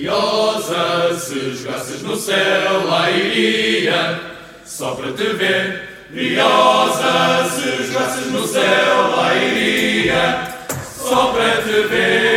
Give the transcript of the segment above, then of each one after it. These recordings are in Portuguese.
Briosa, se jogasses no céu, lá iria, só para te ver. Briosa, se jogasses no céu, lá iria, só para te ver.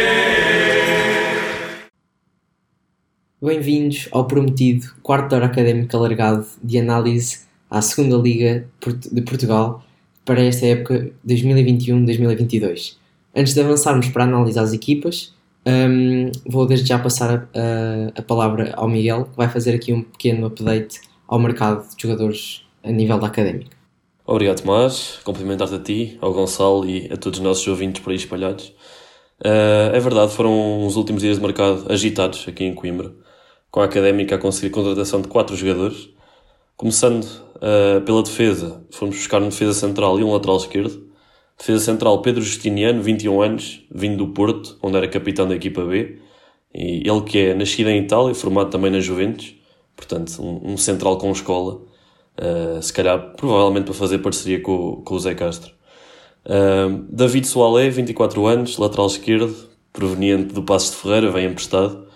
Bem-vindos ao prometido quarto hora académico alargado de análise à segunda Liga de Portugal para esta época 2021-2022. Antes de avançarmos para analisar as equipas, um, vou desde já passar a, a, palavra ao Miguel, que vai fazer aqui um pequeno update ao mercado de jogadores a nível da académica. Obrigado, Tomás. Cumprimentar-te a ti, ao Gonçalo e a todos os nossos ouvintes por aí espalhados. Uh, é verdade, foram os últimos dias de mercado agitados aqui em Coimbra, com a académica a conseguir a contratação de quatro jogadores. Começando uh, pela defesa, fomos buscar um defesa central e um lateral esquerdo. Defesa central Pedro Justiniano, 21 anos, vindo do Porto, onde era capitão da equipa B. E ele que é nascido em Itália, formado também na Juventus, portanto, um, um central com escola. Uh, se calhar, provavelmente para fazer parceria com, com o Zé Castro. Uh, David Soalé, 24 anos, lateral esquerdo, proveniente do Passos de Ferreira, vem emprestado.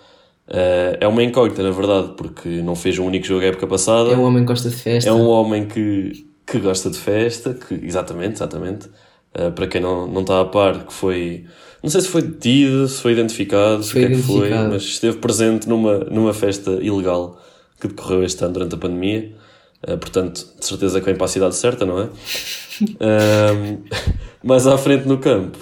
Uh, é uma incógnita, na verdade, porque não fez um único jogo a época passada. É um homem que gosta de festa. É um homem que, que gosta de festa, que, exatamente, exatamente. Uh, para quem não, não está a par, que foi. Não sei se foi detido, se foi identificado, foi o que é que foi, mas esteve presente numa, numa festa ilegal que decorreu este ano durante a pandemia. Uh, portanto, de certeza que vem para a cidade certa, não é? uh, mais à frente no campo.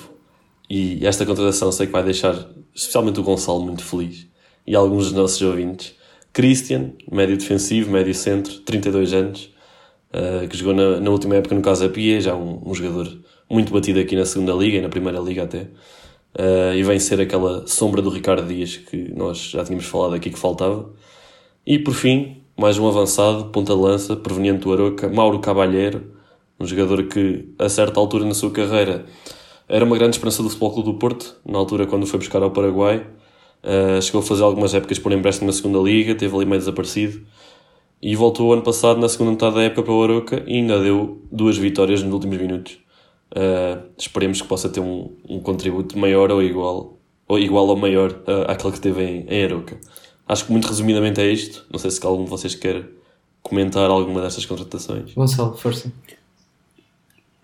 E esta contratação sei que vai deixar especialmente o Gonçalo muito feliz e alguns dos nossos ouvintes. Christian, médio defensivo, médio centro, 32 anos, uh, que jogou na, na, última época no Casa Pia, já um, um, jogador muito batido aqui na segunda liga e na primeira liga até. Uh, e vem ser aquela sombra do Ricardo Dias que nós já tínhamos falado aqui que faltava. E por fim, mais um avançado, ponta de lança, proveniente do Aroca, Mauro Cabalheiro, um jogador que a certa altura na sua carreira era uma grande esperança do Futebol Clube do Porto, na altura quando foi buscar ao Paraguai. Uh, chegou a fazer algumas épocas por empréstimo na segunda liga, teve ali meio desaparecido. E voltou ano passado, na segunda metade da época, para o Aroca e ainda deu duas vitórias nos últimos minutos. Uh, esperemos que possa ter um, um contributo maior ou igual, ou igual ou maior uh, àquele que teve em, em Aroca. Acho que muito resumidamente é isto. Não sei se algum de vocês quer comentar alguma destas contratações. Gonçalo, força.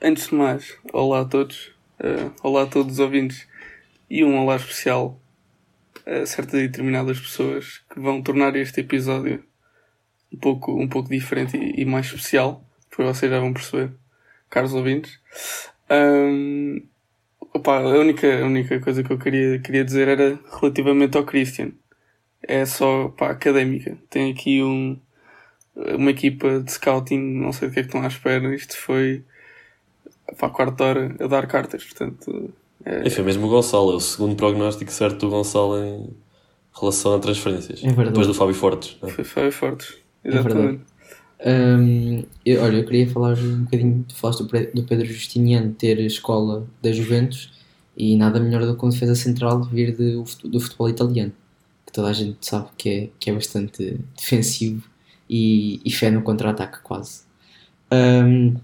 Antes de mais, olá a todos. Uh, olá a todos os ouvintes. E um olá especial a certas determinadas pessoas que vão tornar este episódio um pouco, um pouco diferente e, e mais especial. Depois vocês já vão perceber, caros ouvintes. Um, opa, a, única, a única coisa que eu queria, queria dizer era relativamente ao Christian. É só pá, académica. Tem aqui um, uma equipa de scouting, não sei o que é que estão à espera. Isto foi para a quarta hora a dar cartas, portanto. É... E foi mesmo o Gonçalo, é o segundo prognóstico certo do Gonçalo em relação a transferências. É. Depois do Fábio Fortes. É? Foi Fábio Fortes, exatamente. É um, eu, olha, eu queria falar um bocadinho, tu falaste do Pedro Justiniano ter escola da Juventus e nada melhor do que uma defesa central vir de, do futebol italiano, que toda a gente sabe que é, que é bastante defensivo e, e fé no contra-ataque quase. Um,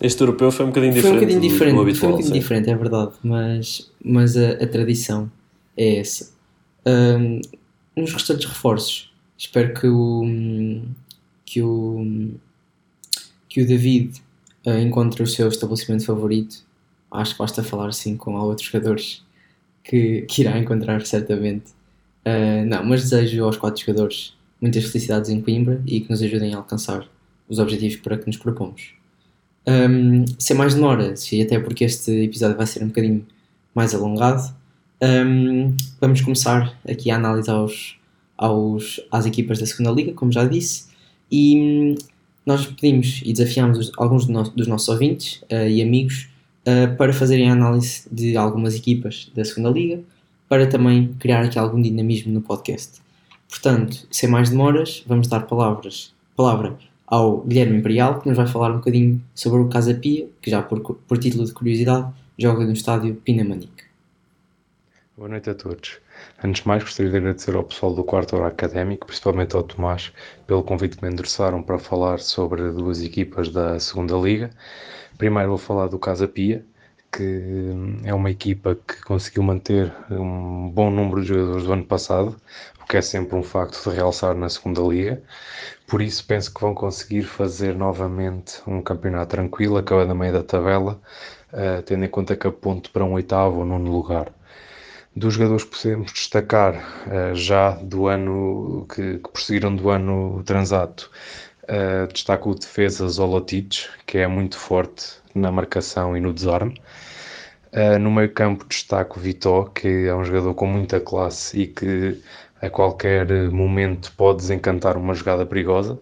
este europeu foi um bocadinho diferente. Foi um bocadinho diferente, do, do foi um bocadinho diferente, é verdade, mas, mas a, a tradição é essa. Um, nos restantes reforços, espero que o que o que o David uh, encontre o seu estabelecimento favorito. Acho que basta falar assim com outros jogadores que, que irá encontrar certamente. Uh, não, mas desejo aos quatro jogadores muitas felicidades em Coimbra e que nos ajudem a alcançar os objetivos para que nos propomos. Um, sem mais demoras, e até porque este episódio vai ser um bocadinho mais alongado, um, vamos começar aqui a analisar aos, aos, às equipas da segunda Liga, como já disse, e hum, nós pedimos e desafiamos alguns do dos nossos ouvintes uh, e amigos uh, para fazerem a análise de algumas equipas da segunda Liga, para também criar aqui algum dinamismo no podcast. Portanto, sem mais demoras, vamos dar palavras, palavra ao Guilherme Imperial, que nos vai falar um bocadinho sobre o Casa Pia, que já por, por título de curiosidade joga no estádio Pinamanique. Boa noite a todos. Antes de mais, gostaria de agradecer ao pessoal do quarto hora académico, principalmente ao Tomás, pelo convite que me endereçaram para falar sobre duas equipas da segunda Liga. Primeiro vou falar do Casa Pia, que é uma equipa que conseguiu manter um bom número de jogadores do ano passado, o que é sempre um facto de realçar na segunda liga. Por isso penso que vão conseguir fazer novamente um campeonato tranquilo, acabando a meio da tabela, uh, tendo em conta que aponto para um oitavo ou nono lugar. Dos jogadores que podemos destacar uh, já do ano que, que prosseguiram do ano transato, uh, destaco o defesa Zolotic, que é muito forte na marcação e no desarme. Uh, no meio campo destaco o Vitó, que é um jogador com muita classe e que a qualquer momento pode desencantar uma jogada perigosa.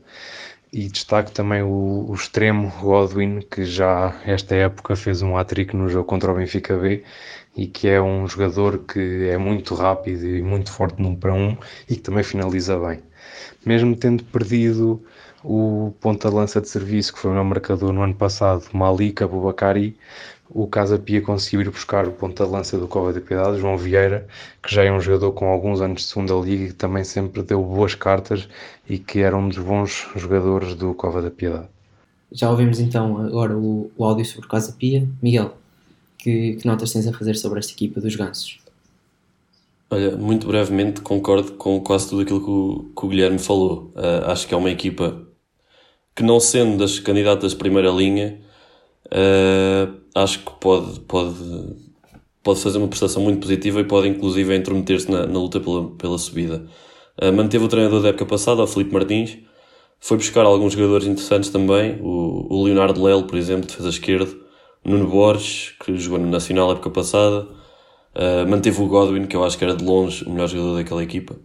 E destaco também o, o extremo Godwin, que já esta época fez um hat-trick no jogo contra o Benfica B e que é um jogador que é muito rápido e muito forte num para um e que também finaliza bem. Mesmo tendo perdido o ponta-lança de serviço, que foi o meu marcador no ano passado, Malik Abubakari, o Casa Pia conseguiu ir buscar o ponta-lança do Cova da Piedade, João Vieira, que já é um jogador com alguns anos de segunda liga e que também sempre deu boas cartas e que era um dos bons jogadores do Cova da Piedade. Já ouvimos então agora o, o áudio sobre o Casa Pia. Miguel, que, que notas tens a fazer sobre esta equipa dos Gansos? Olha, muito brevemente concordo com quase tudo aquilo que o, que o Guilherme falou. Uh, acho que é uma equipa que, não sendo das candidatas de primeira linha, uh, acho que pode, pode, pode fazer uma prestação muito positiva e pode inclusive intrometer-se na, na, luta pela, pela subida. Uh, manteve o treinador da época passada, o Felipe Martins, foi buscar alguns jogadores interessantes também, o, o Leonardo Lelo, por exemplo, defesa esquerda, Nuno Borges, que jogou no Nacional época passada, uh, manteve o Godwin, que eu acho que era de longe o melhor jogador daquela equipa,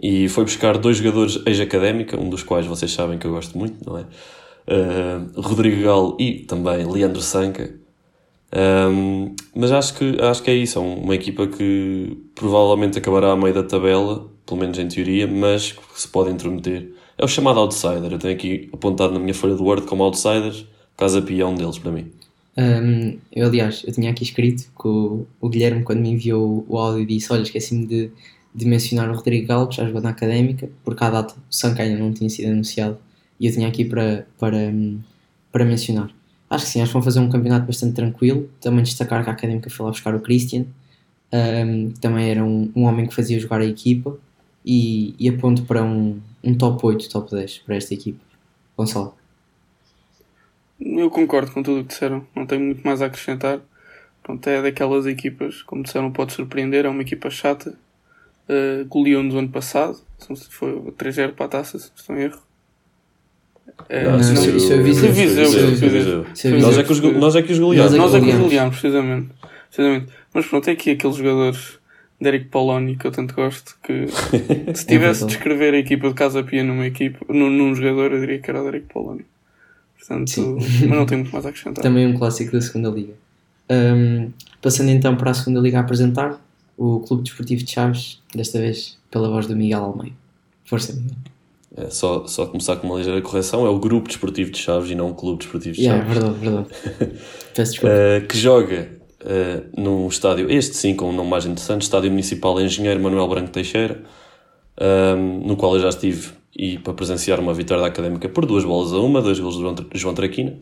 e foi buscar dois jogadores ex-académica, um dos quais vocês sabem que eu gosto muito, não é? Uh, Rodrigo Galo e também Leandro Sanca. Um, mas acho que, acho que é isso, é uma equipa que provavelmente acabará a meio da tabela, pelo menos em teoria, mas que se pode intrometer. É o chamado outsider, eu tenho aqui apontado na minha folha do Word como outsiders, Casa Pia é um deles para mim. Um, eu, aliás, eu tinha aqui escrito que o, o Guilherme, quando me enviou o áudio, disse: Olha, esqueci-me de, de mencionar o Rodrigo que já jogou na académica, porque à data o Sanca ainda não tinha sido anunciado, e eu tinha aqui para, para, para mencionar. Acho que sim, acho que vão fazer um campeonato bastante tranquilo. Também destacar que a académica foi lá buscar o Christian, um, que também era um, um homem que fazia jogar a equipa, e, e aponto para um, um top 8, top 10 para esta equipa. Gonçalo. Eu concordo com tudo o que disseram, não tenho muito mais a acrescentar. Pronto, é daquelas equipas, como disseram, pode surpreender, é uma equipa chata. Uh, goleou-nos ano passado, foi 3-0 para a taça, se não estou em erro. É, não, isso, não, isso é Viseu. Viseu. Nós é que os, nós é que os goleámos. Nós é que os goleámos, precisamente. precisamente. Mas pronto, é aqui aqueles jogadores de Eric Poloni que eu tanto gosto que se tivesse de escrever a equipa de Casa Pia numa equipa, num, num jogador, eu diria que era o Eric Poloni. Portanto, Sim. mas não tenho muito mais a acrescentar. Também um clássico da segunda liga. Um, passando então para a segunda liga a apresentar, o Clube Desportivo de Chaves, desta vez pela voz do Miguel Almeida. Força, Miguel. É, só, só começar com uma ligeira correção, é o Grupo Desportivo de Chaves e não o Clube Desportivo de Chaves. Yeah, verdade, verdade. Peço desculpa. Uh, que joga uh, num estádio, este sim, com um nome mais interessante, Estádio Municipal Engenheiro Manuel Branco Teixeira, um, no qual eu já estive e para presenciar uma vitória da Académica por duas bolas a uma, dois gols de João Traquina,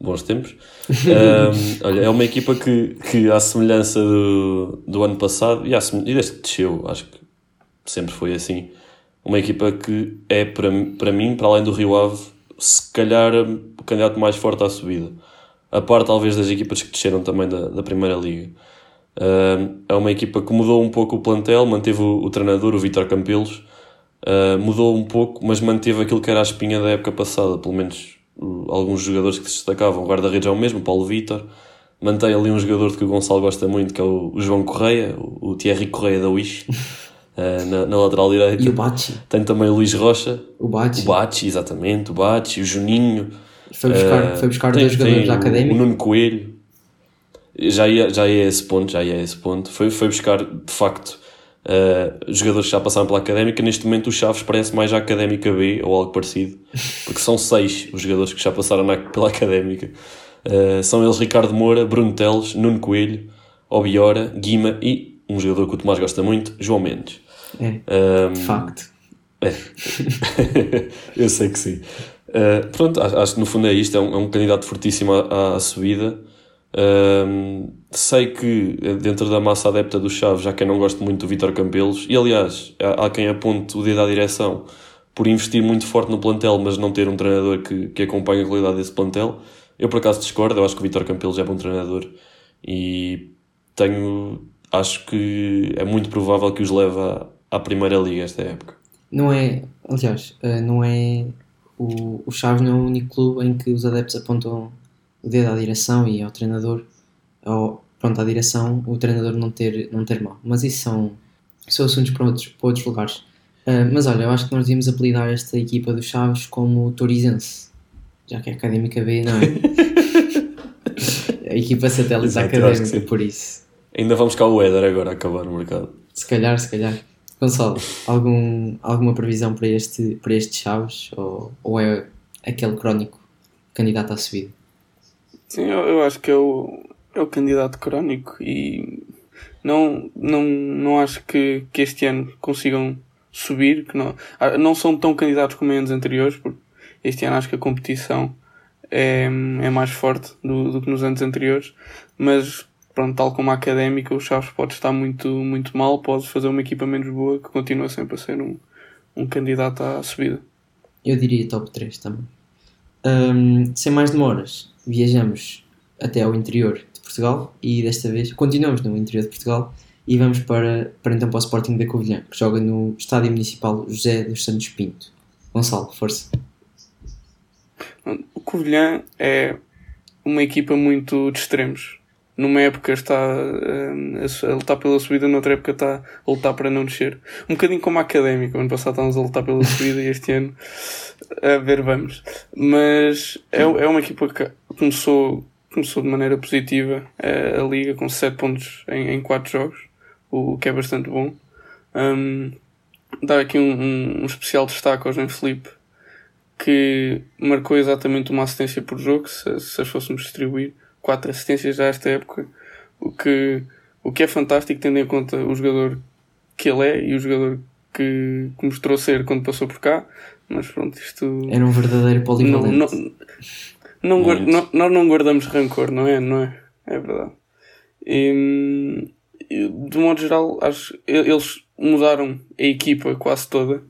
bons tempos. um, olha, é uma equipa que, que à semelhança do, do ano passado, e, à, e desde que desceu, acho que sempre foi assim, uma equipa que é para, para mim, para além do Rio Ave, se calhar o candidato mais forte à subida. A par talvez das equipas que desceram também da, da Primeira Liga. Uh, é uma equipa que mudou um pouco o plantel, manteve o, o treinador, o Vitor Campelos, Uh, mudou um pouco, mas manteve aquilo que era a espinha da época passada, pelo menos uh, alguns jogadores que se destacavam. O guarda-redes é o mesmo, Paulo Vitor. Mantém ali um jogador que o Gonçalo gosta muito, que é o, o João Correia, o, o, Thierry Correia da Wish, uh, na, na, lateral direita. E o Bachi. Tem também o Luís Rocha. O Bachi. O Bachi, exatamente. O Bachi, o Juninho. Foi buscar, foi buscar tem, dois jogadores da Académica. O Nuno Coelho. Já ia, já ia a esse ponto, já ia a esse ponto. Foi, foi buscar, de facto, Uh, jogadores que já passaram pela Académica, neste momento o Chaves parece mais a Académica B ou algo parecido, porque são seis os jogadores que já passaram na, pela Académica. Uh, são eles Ricardo Moura, Bruno Teles, Nuno Coelho, Obiora, Guima e um jogador que o Tomás gosta muito, João Mendes. É, um, de facto. É. Eu sei que sim. Uh, pronto, acho, acho, que no fundo é isto, é um, é um candidato fortíssimo à, à subida. Um, sei que dentro da massa adepta do Chaves já quem não gosta muito do Vitor Campelos, e aliás, há, há quem aponte o dedo à direção por investir muito forte no plantel, mas não ter um treinador que, que acompanhe a qualidade desse plantel. Eu por acaso discordo, eu acho que o Vitor Campelos é bom treinador e tenho acho que é muito provável que os leve à, Primeira Liga esta época. Não é, aliás, eh, não é o, o Chaves não é o único clube em que os adeptos apontam o dedo à direção e ao treinador, ou pronto, à direção, o treinador não ter, não ter mal. Mas isso são, são assuntos para outros, para outros lugares. Uh, mas olha, eu acho que nós devíamos apelidar esta equipa dos Chaves como Torizense, já que é Académica B, não é? a equipa satélite da Académica, por isso. Ainda vamos cá o Éder agora a acabar no mercado. Se calhar, se calhar. Gonçalo, algum, alguma previsão para este, para este Chaves? Ou, ou é aquele crónico candidato à subida? Sim, eu, eu acho que é o, é o candidato crónico e não, não, não acho que, que este ano consigam subir, que não, ah, não são tão candidatos como em anos anteriores, porque este ano acho que a competição é, é mais forte do, do que nos anos anteriores, mas pronto, tal como a académica, o Chaves pode estar muito, muito mal, pode fazer uma equipa menos boa que continua sempre a ser um, um candidato à subida. Eu diria top 3 também. Um, sem mais demoras, viajamos até ao interior de Portugal e desta vez continuamos no interior de Portugal e vamos para, para então para o Sporting da Covilhã, que joga no Estádio Municipal José dos Santos Pinto. Gonçalo, força. O Covilhã é uma equipa muito de extremos numa época está um, a lutar pela subida, noutra época está a lutar para não descer. Um bocadinho como a académica, ano passado estávamos a lutar pela subida e este ano a ver vamos. Mas é, é uma equipa que começou, começou de maneira positiva a, a liga com 7 pontos em, em 4 jogos, o que é bastante bom. Um, dar aqui um, um, um especial destaque ao João Felipe que marcou exatamente uma assistência por jogo, se, se as fôssemos distribuir quatro assistências já esta época, o que, o que é fantástico tendo em conta o jogador que ele é e o jogador que, que mostrou ser quando passou por cá. Mas pronto, isto. Era um verdadeiro polivalente. Não, não, não, guarda, não, nós não guardamos rancor, não é? Não é? É verdade. E, de modo geral, acho eles mudaram a equipa quase toda.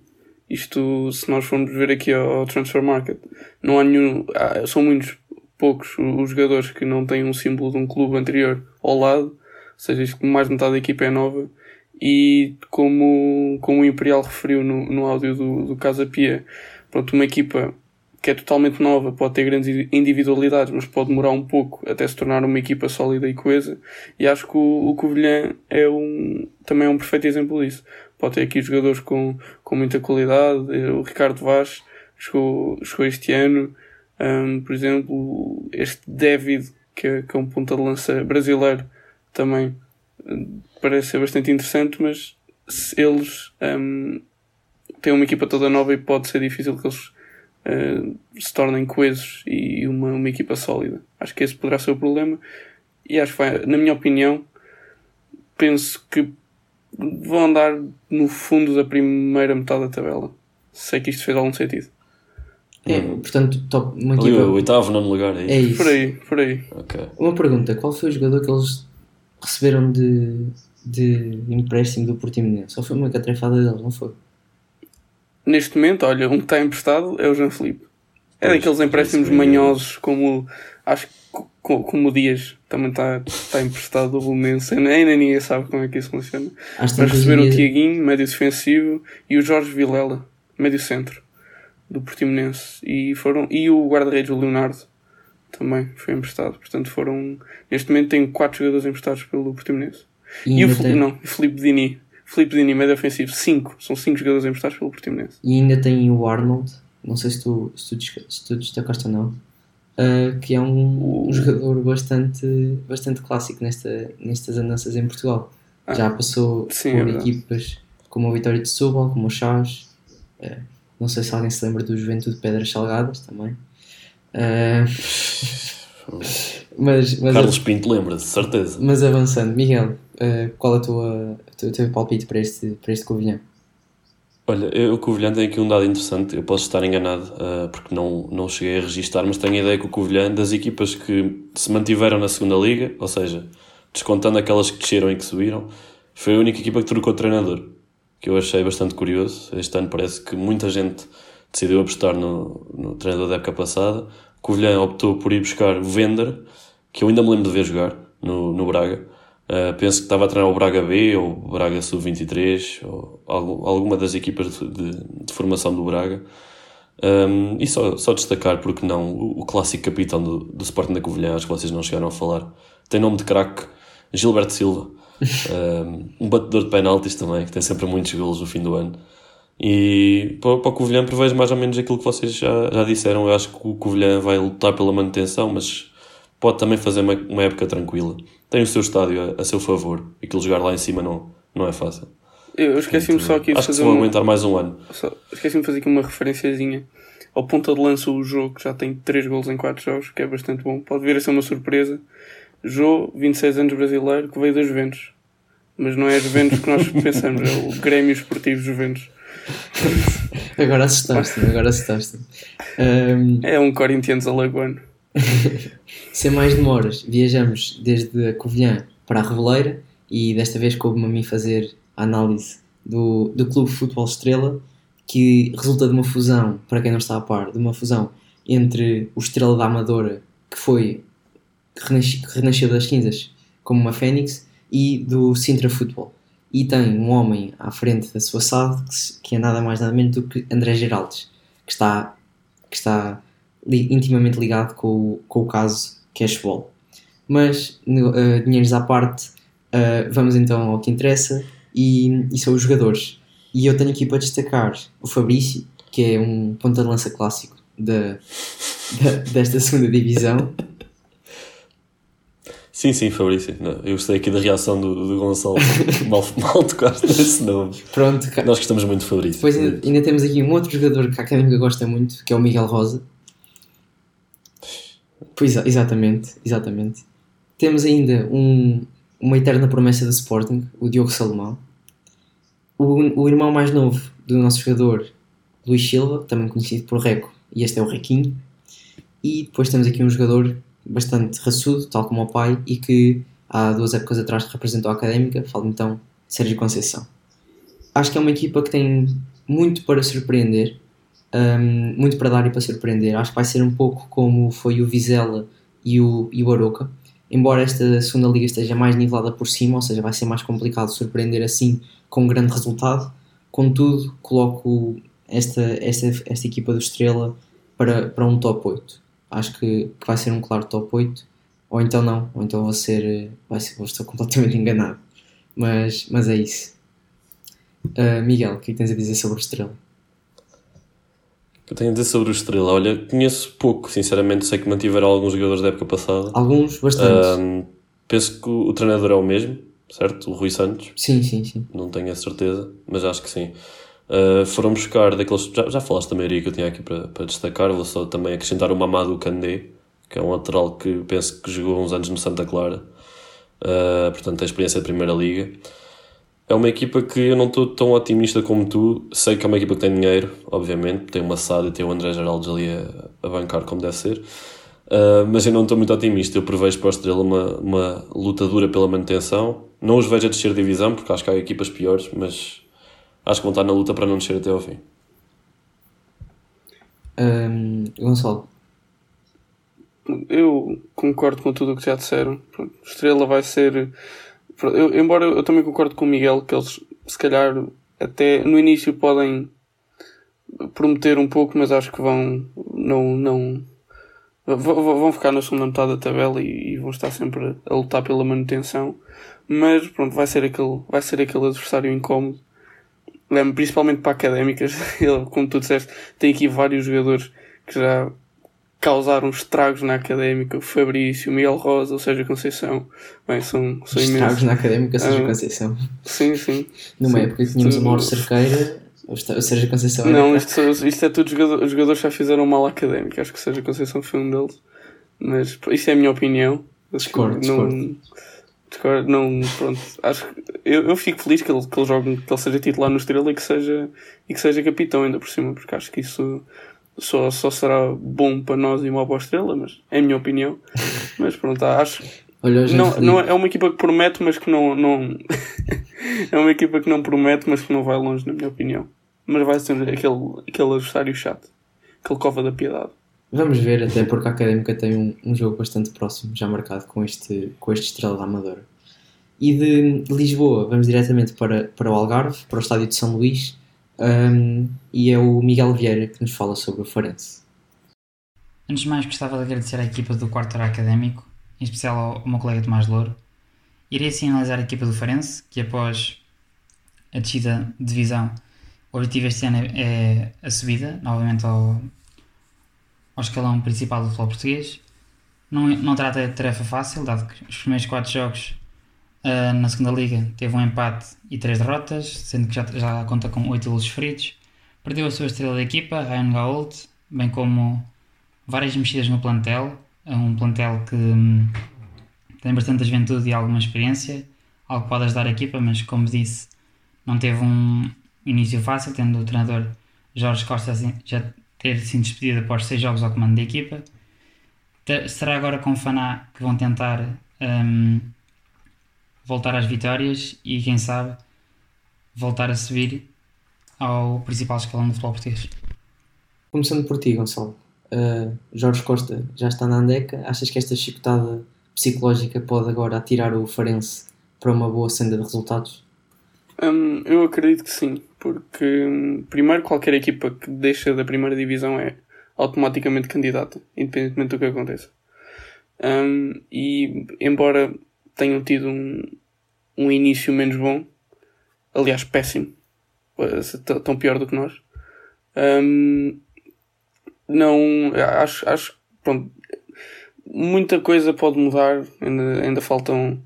Isto, se nós formos ver aqui ao, ao Transfer Market, não há nenhum. Há, são muitos poucos os jogadores que não têm um símbolo de um clube anterior ao lado, ou seja, isto mais de metade da equipa é nova, e como, como o Imperial referiu no, no áudio do, do Casa Pia, pronto, uma equipa que é totalmente nova, pode ter grandes individualidades, mas pode demorar um pouco até se tornar uma equipa sólida e coesa. E acho que o, o Covilhã é um, também é um perfeito exemplo disso. Pode ter aqui jogadores com, com muita qualidade. O Ricardo Vaz chegou, chegou este ano. Um, por exemplo, este David, que é, que é um ponta de lança brasileiro, também parece ser bastante interessante, mas eles um, têm uma equipa toda nova e pode ser difícil que eles uh, se tornem coesos e uma, uma equipa sólida. Acho que esse poderá ser o problema. E acho que, vai, na minha opinião, penso que vão andar no fundo da primeira metade da tabela. Sei que isto fez algum sentido. É, portanto, top, uma Ali equipa... o oitavo, nono lugar, é isso? É isso. Por aí, por aí. Okay. Uma pergunta, qual foi o jogador que eles receberam de, de empréstimo do Portimonense? Só foi uma catrefada deles, não foi? Neste momento, olha, um que está emprestado é o Jean Felipe. É pois, daqueles empréstimos manhosos como, acho que como o Dias também está, está emprestado do Belenense. Ainda ninguém sabe como é que isso funciona. Mas receberam o Tiaguinho, médio defensivo, e o Jorge Vilela, médio centro do Portimonense. E foram e o guarda-redes o Leonardo também foi emprestado. Portanto foram neste momento tem quatro jogadores emprestados pelo Portimonense. E, e o tem... não Felipe Dini. Felipe Dini médio ofensivo cinco. São cinco jogadores emprestados pelo Portimonense. E ainda tem o Arnold. Não sei se tu, se tu, se tu destacaste ou não. Uh, que é um, um, jogador bastante bastante clássico nesta, nestas andanças em Portugal. Ah, já passou sim, por é equipas como a Vitória de Setúbal como o Chaves. Uh, não sei se alguém se lembra do Juventude de Pedras Salgadas também. Uh, mas, mas, Carlos Pinto lembra-se, certeza. Mas avançando, Miguel, uh, qual é a tua, o teu palpite para este, para este Covilhã? Olha, eu, o Covilhã tem aqui um dado interessante, eu posso estar enganado uh, porque não, não cheguei a registar, mas tenho a ideia que o Covilhã, das equipas que se mantiveram na segunda liga, ou seja, descontando aquelas que desceram e que subiram, foi a única equipa que trocou treinador, que eu achei bastante curioso. Este ano parece que muita gente decidiu apostar no, no treinador da época passada. Covilhã optou por ir buscar o Vender, que eu ainda me lembro de ver jogar no, no Braga. Uh, penso que estava a treinar o Braga B ou o Braga Sub-23 ou alguma das equipas de, de, de formação do Braga. Um, e só, só destacar, porque não, o, o clássico capitão do, do Sporting da Covilhã, acho que vocês não chegaram a falar, tem nome de craque, Gilberto Silva, um, batedor de penaltis também, que tem sempre muitos golos no fim do ano. E para, para o Covilhã prevejo mais ou menos aquilo que vocês já, já disseram. Eu acho que o Covilhã vai lutar pela manutenção, mas pode também fazer uma, uma época tranquila. Tem o seu estádio a, a seu favor. Aquilo jogar lá em cima não, não é fácil. Eu esqueci-me só aqui de acho fazer. Que mais um ano. Esqueci-me de fazer aqui uma referenciazinha. Ao ponta de lança, o jogo que já tem 3 gols em 4 jogos, que é bastante bom. Pode vir a ser uma surpresa. Jô, 26 anos brasileiro, que veio das Juventus. Mas não é Juventus que nós pensamos, é o Grêmio Esportivo Juventus. agora assustaste-me, agora assustaste-me. Um... É um Corinthians alagoano. Sem mais demoras, viajamos desde a Covilhã para a Reveleira e desta vez coube-me a mim fazer a análise do, do Clube Futebol Estrela, que resulta de uma fusão, para quem não está a par, de uma fusão entre o Estrela da Amadora, que foi que renasceu das cinzas como uma fênix, e do Sintra Futebol. E tem um homem à frente da sua SAD que é nada mais nada menos do que André Geraldes, que está, que está li, intimamente ligado com, o, com o caso Cashball. Mas, uh, dinheiros à parte, uh, vamos então ao que interessa e, e são os jogadores. E eu tenho aqui para destacar o Fabrício, que é um ponta de lança clássico da, da, desta segunda divisão. Sim, sim, Fabrício. eu gostei aqui da reação do, do Gonçalo. mal, mal tocaste nesse nome. Pronto, Nós gostamos muito de Fabrício. Depois ainda, ainda, temos aqui um outro jogador que a Académica gosta muito, que é o Miguel Rosa. Pois, exatamente, exatamente. Temos ainda um, uma eterna promessa do Sporting, o Diogo Salomão. O, o irmão mais novo do nosso jogador, Luís Silva, também conhecido por Reco, e este é o Requinho. E depois temos aqui um jogador bastante raçudo, tal como o pai, e que há duas épocas atrás representou a Académica, falo então Sérgio Conceição. Acho que é uma equipa que tem muito para surpreender, um, muito para dar e para surpreender. Acho que vai ser um pouco como foi o Vizela e o, e o Aroca. Embora esta segunda liga esteja mais nivelada por cima, ou seja, vai ser mais complicado surpreender assim com um grande resultado. Contudo, coloco esta, esta, esta equipa do Estrela para, para um top 8 acho que, que vai ser um claro top 8, ou então não, ou então vou ser, vai ser vou estar completamente enganado. Mas, mas é isso. Uh, Miguel, o que, é que tens a dizer sobre o Estrela? O que eu tenho a dizer sobre o Estrela? Olha, conheço pouco, sinceramente, sei que mantiveram alguns jogadores da época passada. Alguns, bastante. Uh, penso que o, o treinador é o mesmo, certo? O Rui Santos. Sim, sim, sim. Não tenho a certeza, mas acho que sim. Uh, foram buscar daqueles. Já, já falaste da maioria que eu tinha aqui para, para destacar, vou só também acrescentar o Mamadou Kandé, que é um lateral que penso que jogou uns anos no Santa Clara, uh, portanto tem experiência de Primeira Liga. É uma equipa que eu não estou tão otimista como tu. Sei que é uma equipa que tem dinheiro, obviamente, tem uma SAD e tem o André Geraldes ali a, a bancar como deve ser. Uh, mas eu não estou muito otimista. Eu prevejo para o Estrela uma, uma luta dura pela manutenção. Não os vejo a descer divisão, porque acho que há equipas piores, mas acho que vão estar na luta para não descer até ao fim. Um, Gonçalo. Eu concordo com tudo o que já disseram. Estrela vai ser. Eu, embora eu também concordo com o Miguel que eles, se calhar, até no início podem prometer um pouco, mas acho que vão. Não. não vão ficar na segunda metade da tabela e, e vão estar sempre a lutar pela manutenção. Mas pronto, vai ser aquele, vai ser aquele adversário incómodo lembro principalmente para académicas, ele, como tu disseste, tem aqui vários jogadores que já causaram estragos na académica, o Fabrício, o Miguel Rosa, o Sérgio Conceição, bem, são, são Estragos na académica, Sérgio ah, Conceição. Sim, sim. Numa sim, época tínhamos o Mauro Cerqueira, o Sérgio Conceição. Não, isto, isto é tudo jogador, os jogadores já fizeram mal à académica, acho que o Sérgio Conceição foi um deles, mas isto é a minha opinião. Discordo, não, discordo, não, pronto, acho que eu, eu fico feliz que ele, que ele jogue, que ele seja titular no Estrela e que seja, e que seja capitão ainda por cima, porque acho que isso só, só será bom para nós e mau para a Estrela, mas é a minha opinião. Mas pronto, acho. Olha, não, não é, é uma equipa que promete, mas que não. não é uma equipa que não promete, mas que não vai longe, na minha opinião. Mas vai ser aquele, aquele adversário chato, aquele cova da piedade. Vamos ver, até porque a Académica tem um, um jogo bastante próximo, já marcado com este, com este Estrela da Amadora. E de Lisboa, vamos diretamente para, para o Algarve, para o estádio de São Luís, um, e é o Miguel Vieira que nos fala sobre o Farense. Antes de mais, gostava de agradecer à equipa do quarto hora académico, em especial ao, meu colega Tomás Louro. Irei assim analisar a equipa do Farense, que após a descida de divisão, o objetivo este ano é a subida novamente ao, ao escalão principal do futebol português. Não, não trata de tarefa fácil, dado que os primeiros 4 jogos uh, na segunda liga teve um empate e 3 derrotas, sendo que já, já conta com 8 golos feridos. Perdeu a sua estrela da equipa, Ryan Gault, bem como várias mexidas no plantel. É um plantel que hum, tem bastante juventude e alguma experiência, algo que pode ajudar a equipa, mas como disse, não teve um início fácil, tendo o treinador Jorge Costa já ter sido despedido após 6 jogos ao comando da equipa. Será agora com o Faná que vão tentar um, voltar às vitórias e, quem sabe, voltar a subir ao principal escalão do futebol português. Começando por ti, Gonçalo. Uh, Jorge Costa já está na Andeca. Achas que esta chicotada psicológica pode agora atirar o Farense para uma boa senda de resultados? Um, eu acredito que sim, porque um, primeiro qualquer equipa que deixa da primeira divisão é automaticamente candidata, independentemente do que aconteça. Um, e embora tenham tido um, um início menos bom, aliás, péssimo, eh, tão pior do que nós. Um, não, acho, acho, pronto, muita coisa pode mudar, ainda, ainda faltam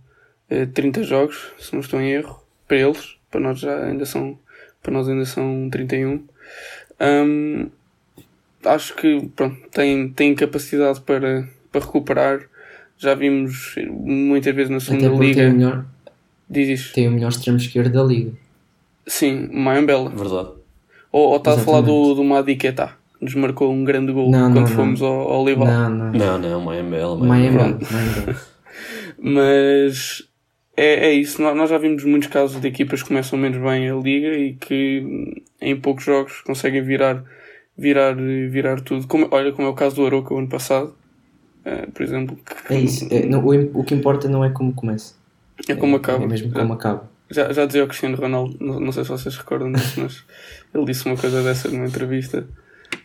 uh, 30 jogos, se não estou em erro, para eles, para nós já ainda são, para nós ainda são 31. Um, acho que, pronto, tem, tem capacidade para, para recuperar, já vimos muitas vezes na segunda Até liga. Tem o melhor. Tem o melhor extremo esquerdo da liga. Sim, Mayambela. Verdade. Ou, ou estás a falar do, do Madiqueta, que nos marcou um grande gol não, quando não, fomos não. Ao, ao Lival. Não, não, não, não Mayambela. Mayambela. Mas é, é isso, nós já vimos muitos casos de equipas que começam menos bem a liga e que em poucos jogos conseguem virar, virar, virar tudo. Como, olha, como é o caso do Aroca o ano passado, uh, por exemplo. Que... É isso, é, não, o, o que importa não é como começa. É como é, acaba. É mesmo como acaba. Já, já dizia o Cristiano Ronaldo, não, não sei se vocês recordam disso, mas ele disse uma coisa dessa numa entrevista.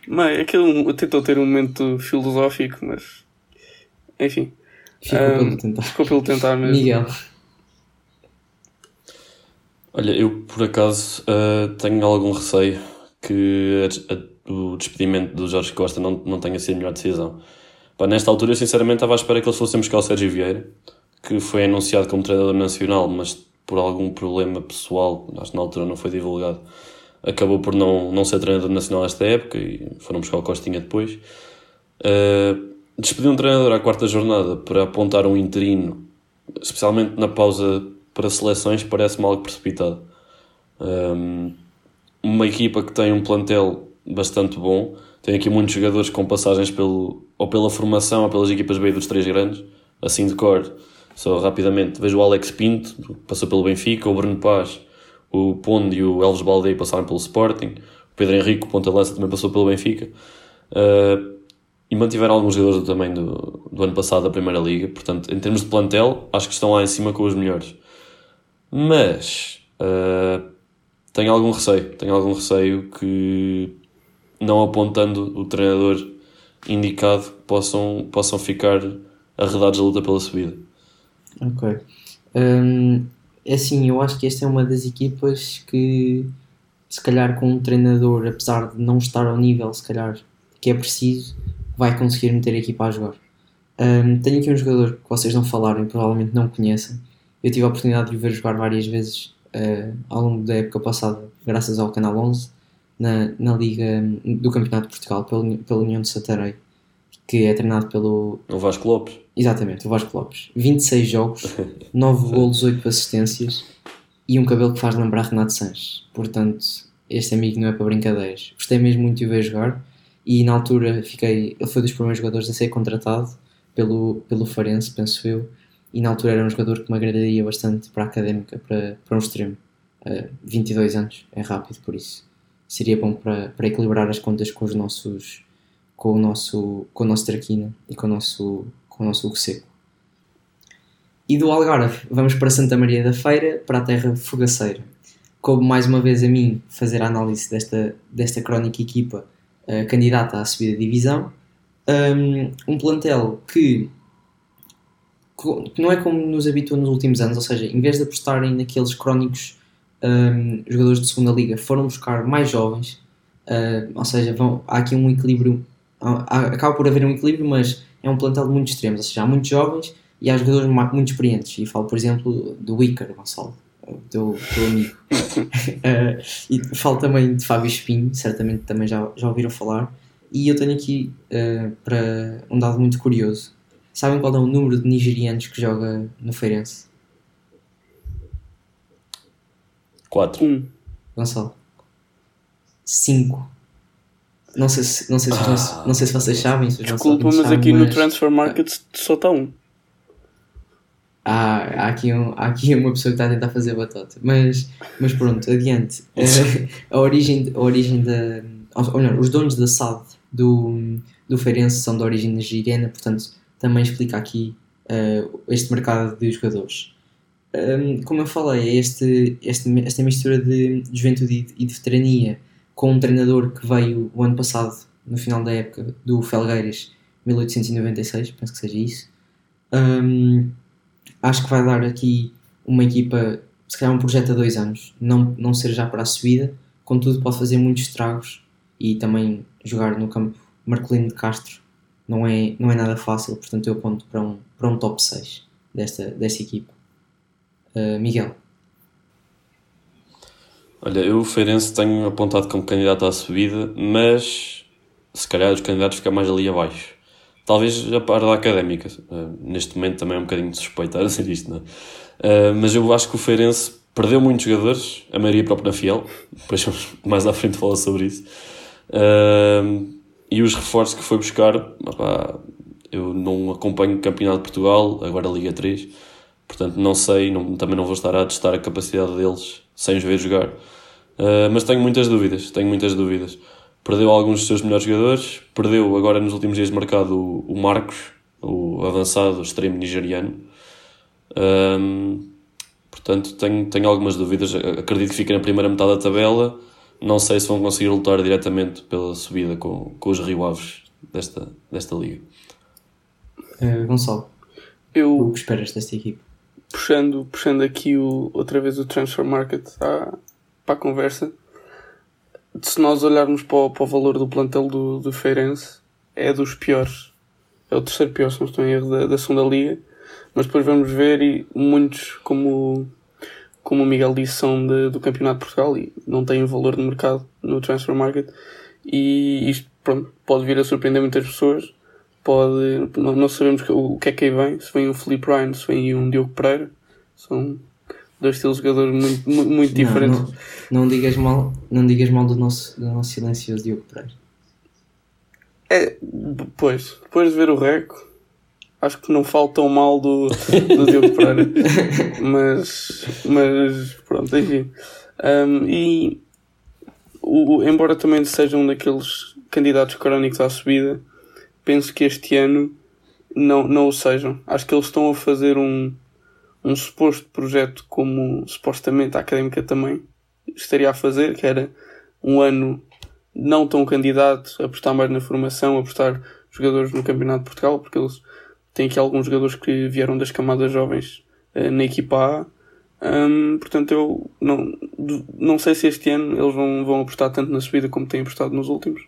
Mas aquilo tentou ter um momento filosófico, mas enfim. Ficou um, pelo tentar. Ficou pelo tentar mesmo. Miguel. Olha, eu por acaso uh, tenho algum receio que a, a, o despedimento do Jorge Costa não, não tenha sido a melhor decisão. Pá, nesta altura, eu sinceramente estava à espera que eles fossem buscar o Sérgio Vieira, que foi anunciado como treinador nacional, mas por algum problema pessoal, acho que na altura não foi divulgado, acabou por não, não ser treinador nacional esta época e foram buscar o Costinha depois. Uh, despedir um treinador à quarta jornada para apontar um interino, especialmente na pausa para seleções, parece-me algo precipitado. Um, uma equipa que tem um plantel bastante bom, tem aqui muitos jogadores com passagens pelo, ou pela formação ou pelas equipas B dos três grandes, assim de cor só rapidamente, vejo o Alex Pinto, passou pelo Benfica, o Bruno Paz, o Pondo e o Elves Baldei passaram pelo Sporting, o Pedro Henrique, o Ponta Lança, também passou pelo Benfica. Uh, e mantiveram alguns jogadores também do, do ano passado da Primeira Liga, portanto, em termos de plantel, acho que estão lá em cima com os melhores. Mas uh, tenho algum receio, tenho algum receio que não apontando o treinador indicado possam, possam ficar arredados a luta pela subida. Ok. Um, é assim, eu acho que esta é uma das equipas que, se calhar, com um treinador, apesar de não estar ao nível, se calhar, que é preciso, vai conseguir meter a equipa a jogar. Um, tenho aqui um jogador que vocês não falaram e provavelmente não conhecem. Eu tive a oportunidade de o ver jogar várias vezes uh, ao longo da época passada, graças ao Canal 11, na, na Liga do Campeonato de Portugal, pela, pela União de Santarém, que é treinado pelo. O Vasco Lopes. Exatamente, o Vasco Lopes. 26 jogos, 9 golos, 8 assistências e um cabelo que faz lembrar Renato Sanches. Portanto, este amigo não é para brincadeiras. Gostei mesmo muito de o ver jogar e na altura fiquei. Ele foi dos primeiros jogadores a ser contratado pelo, pelo Farense, penso eu, e na altura era um jogador que me agradaria bastante para a académica, para, para um extremo. Uh, 22 anos, é rápido por isso. Seria bom para, para equilibrar as contas com os nossos com o nosso com o nosso Traquina e com o nosso com o nosso Hugo Seco. E do Algarve vamos para Santa Maria da Feira, para a terra fogaceira. Coube mais uma vez a mim fazer a análise desta, desta crónica equipa uh, candidata à subida de divisão. Um, um plantel que, não é como nos habitua nos últimos anos, ou seja, em vez de apostarem naqueles crónicos um, jogadores de segunda liga, foram buscar mais jovens, uh, ou seja, vão, há aqui um equilíbrio, há, acaba por haver um equilíbrio, mas é um plantel de muitos extremos, ou seja, há muitos jovens e há jogadores muito experientes, e falo, por exemplo, do Icar Gonçalo, o teu, teu amigo. uh, e falo também de Fábio Espinho, certamente também já, já ouviram falar. E eu tenho aqui uh, para um dado muito curioso. Sabem qual é o número de nigerianos que joga no Feirense? 4. Um. Gonçalo. 5. Não sei se, não sei se, ah, não sei se vocês sabem. Se Desculpa, mas sabem, aqui mas... no Transfer Market só está um há, há, aqui um, há aqui uma pessoa que está a tentar fazer batota. Mas, mas pronto, adiante. Uh, a origem, a origem da. Olha, os donos da SAD do, do Feirense são de origem nigeriana, portanto, também explica aqui uh, este mercado de jogadores. Um, como eu falei, é este, este, esta mistura de juventude e de veterania com um treinador que veio o ano passado, no final da época, do Felgueiras, 1896, penso que seja isso. Um, acho que vai dar aqui uma equipa, se calhar um projeto a dois anos, não, não ser já para a subida, contudo pode fazer muitos estragos e também jogar no campo Marcolino de Castro não é, não é nada fácil, portanto eu aponto para um, para um top 6 desta, desta equipa. Uh, Miguel. Olha, eu o Feirense tenho apontado como candidato à subida, mas se calhar os candidatos ficam mais ali abaixo. Talvez a par da académica. Uh, neste momento também é um bocadinho suspeito a dizer isto, não é? Uh, mas eu acho que o Feirense perdeu muitos jogadores, a maioria própria na Fiel, depois mais à frente falar sobre isso. Uh, e os reforços que foi buscar, opá, eu não acompanho o Campeonato de Portugal, agora a Liga 3, portanto não sei, não, também não vou estar a testar a capacidade deles sem os ver jogar. Uh, mas tenho muitas dúvidas, tenho muitas dúvidas perdeu alguns dos seus melhores jogadores, perdeu agora nos últimos dias de mercado o, o Marcos, o avançado extremo nigeriano. Um, portanto, tenho, tenho algumas dúvidas. Acredito que fica na primeira metade da tabela. Não sei se vão conseguir lutar diretamente pela subida com, com os Rio Aves desta, desta liga. Uh, Gonçalo, eu, o que esperas desta equipe? Puxando, puxando aqui o, outra vez o transfer market à, para a conversa, se nós olharmos para o, para o valor do plantel do, do Feirense, é dos piores. É o terceiro pior, se não estou em erro, da, da segunda liga. Mas depois vamos ver e muitos, como, como o Miguel disse, são de, do Campeonato de Portugal e não têm valor de mercado no transfer market. E isto pronto, pode vir a surpreender muitas pessoas. Pode, não, não sabemos o, o que é que aí vem. Se vem um Felipe Ryan, se vem um Diogo Pereira. São dois estilos de jogadores muito, muito diferentes. Não, não, não, digas mal, não digas mal do nosso, do nosso silencioso Diogo Pereira. É, depois, depois de ver o Reco, acho que não falo tão mal do, do Diogo Pereira. mas, mas pronto, enfim. Um, e o, embora também seja um daqueles candidatos crónicos à subida, penso que este ano não, não o sejam. Acho que eles estão a fazer um, um suposto projeto como supostamente a académica também estaria a fazer, que era um ano não tão candidato a apostar mais na formação, a apostar jogadores no Campeonato de Portugal, porque eles têm aqui alguns jogadores que vieram das camadas jovens uh, na equipa A. Um, portanto, eu não, não sei se este ano eles vão, vão apostar tanto na subida como têm apostado nos últimos.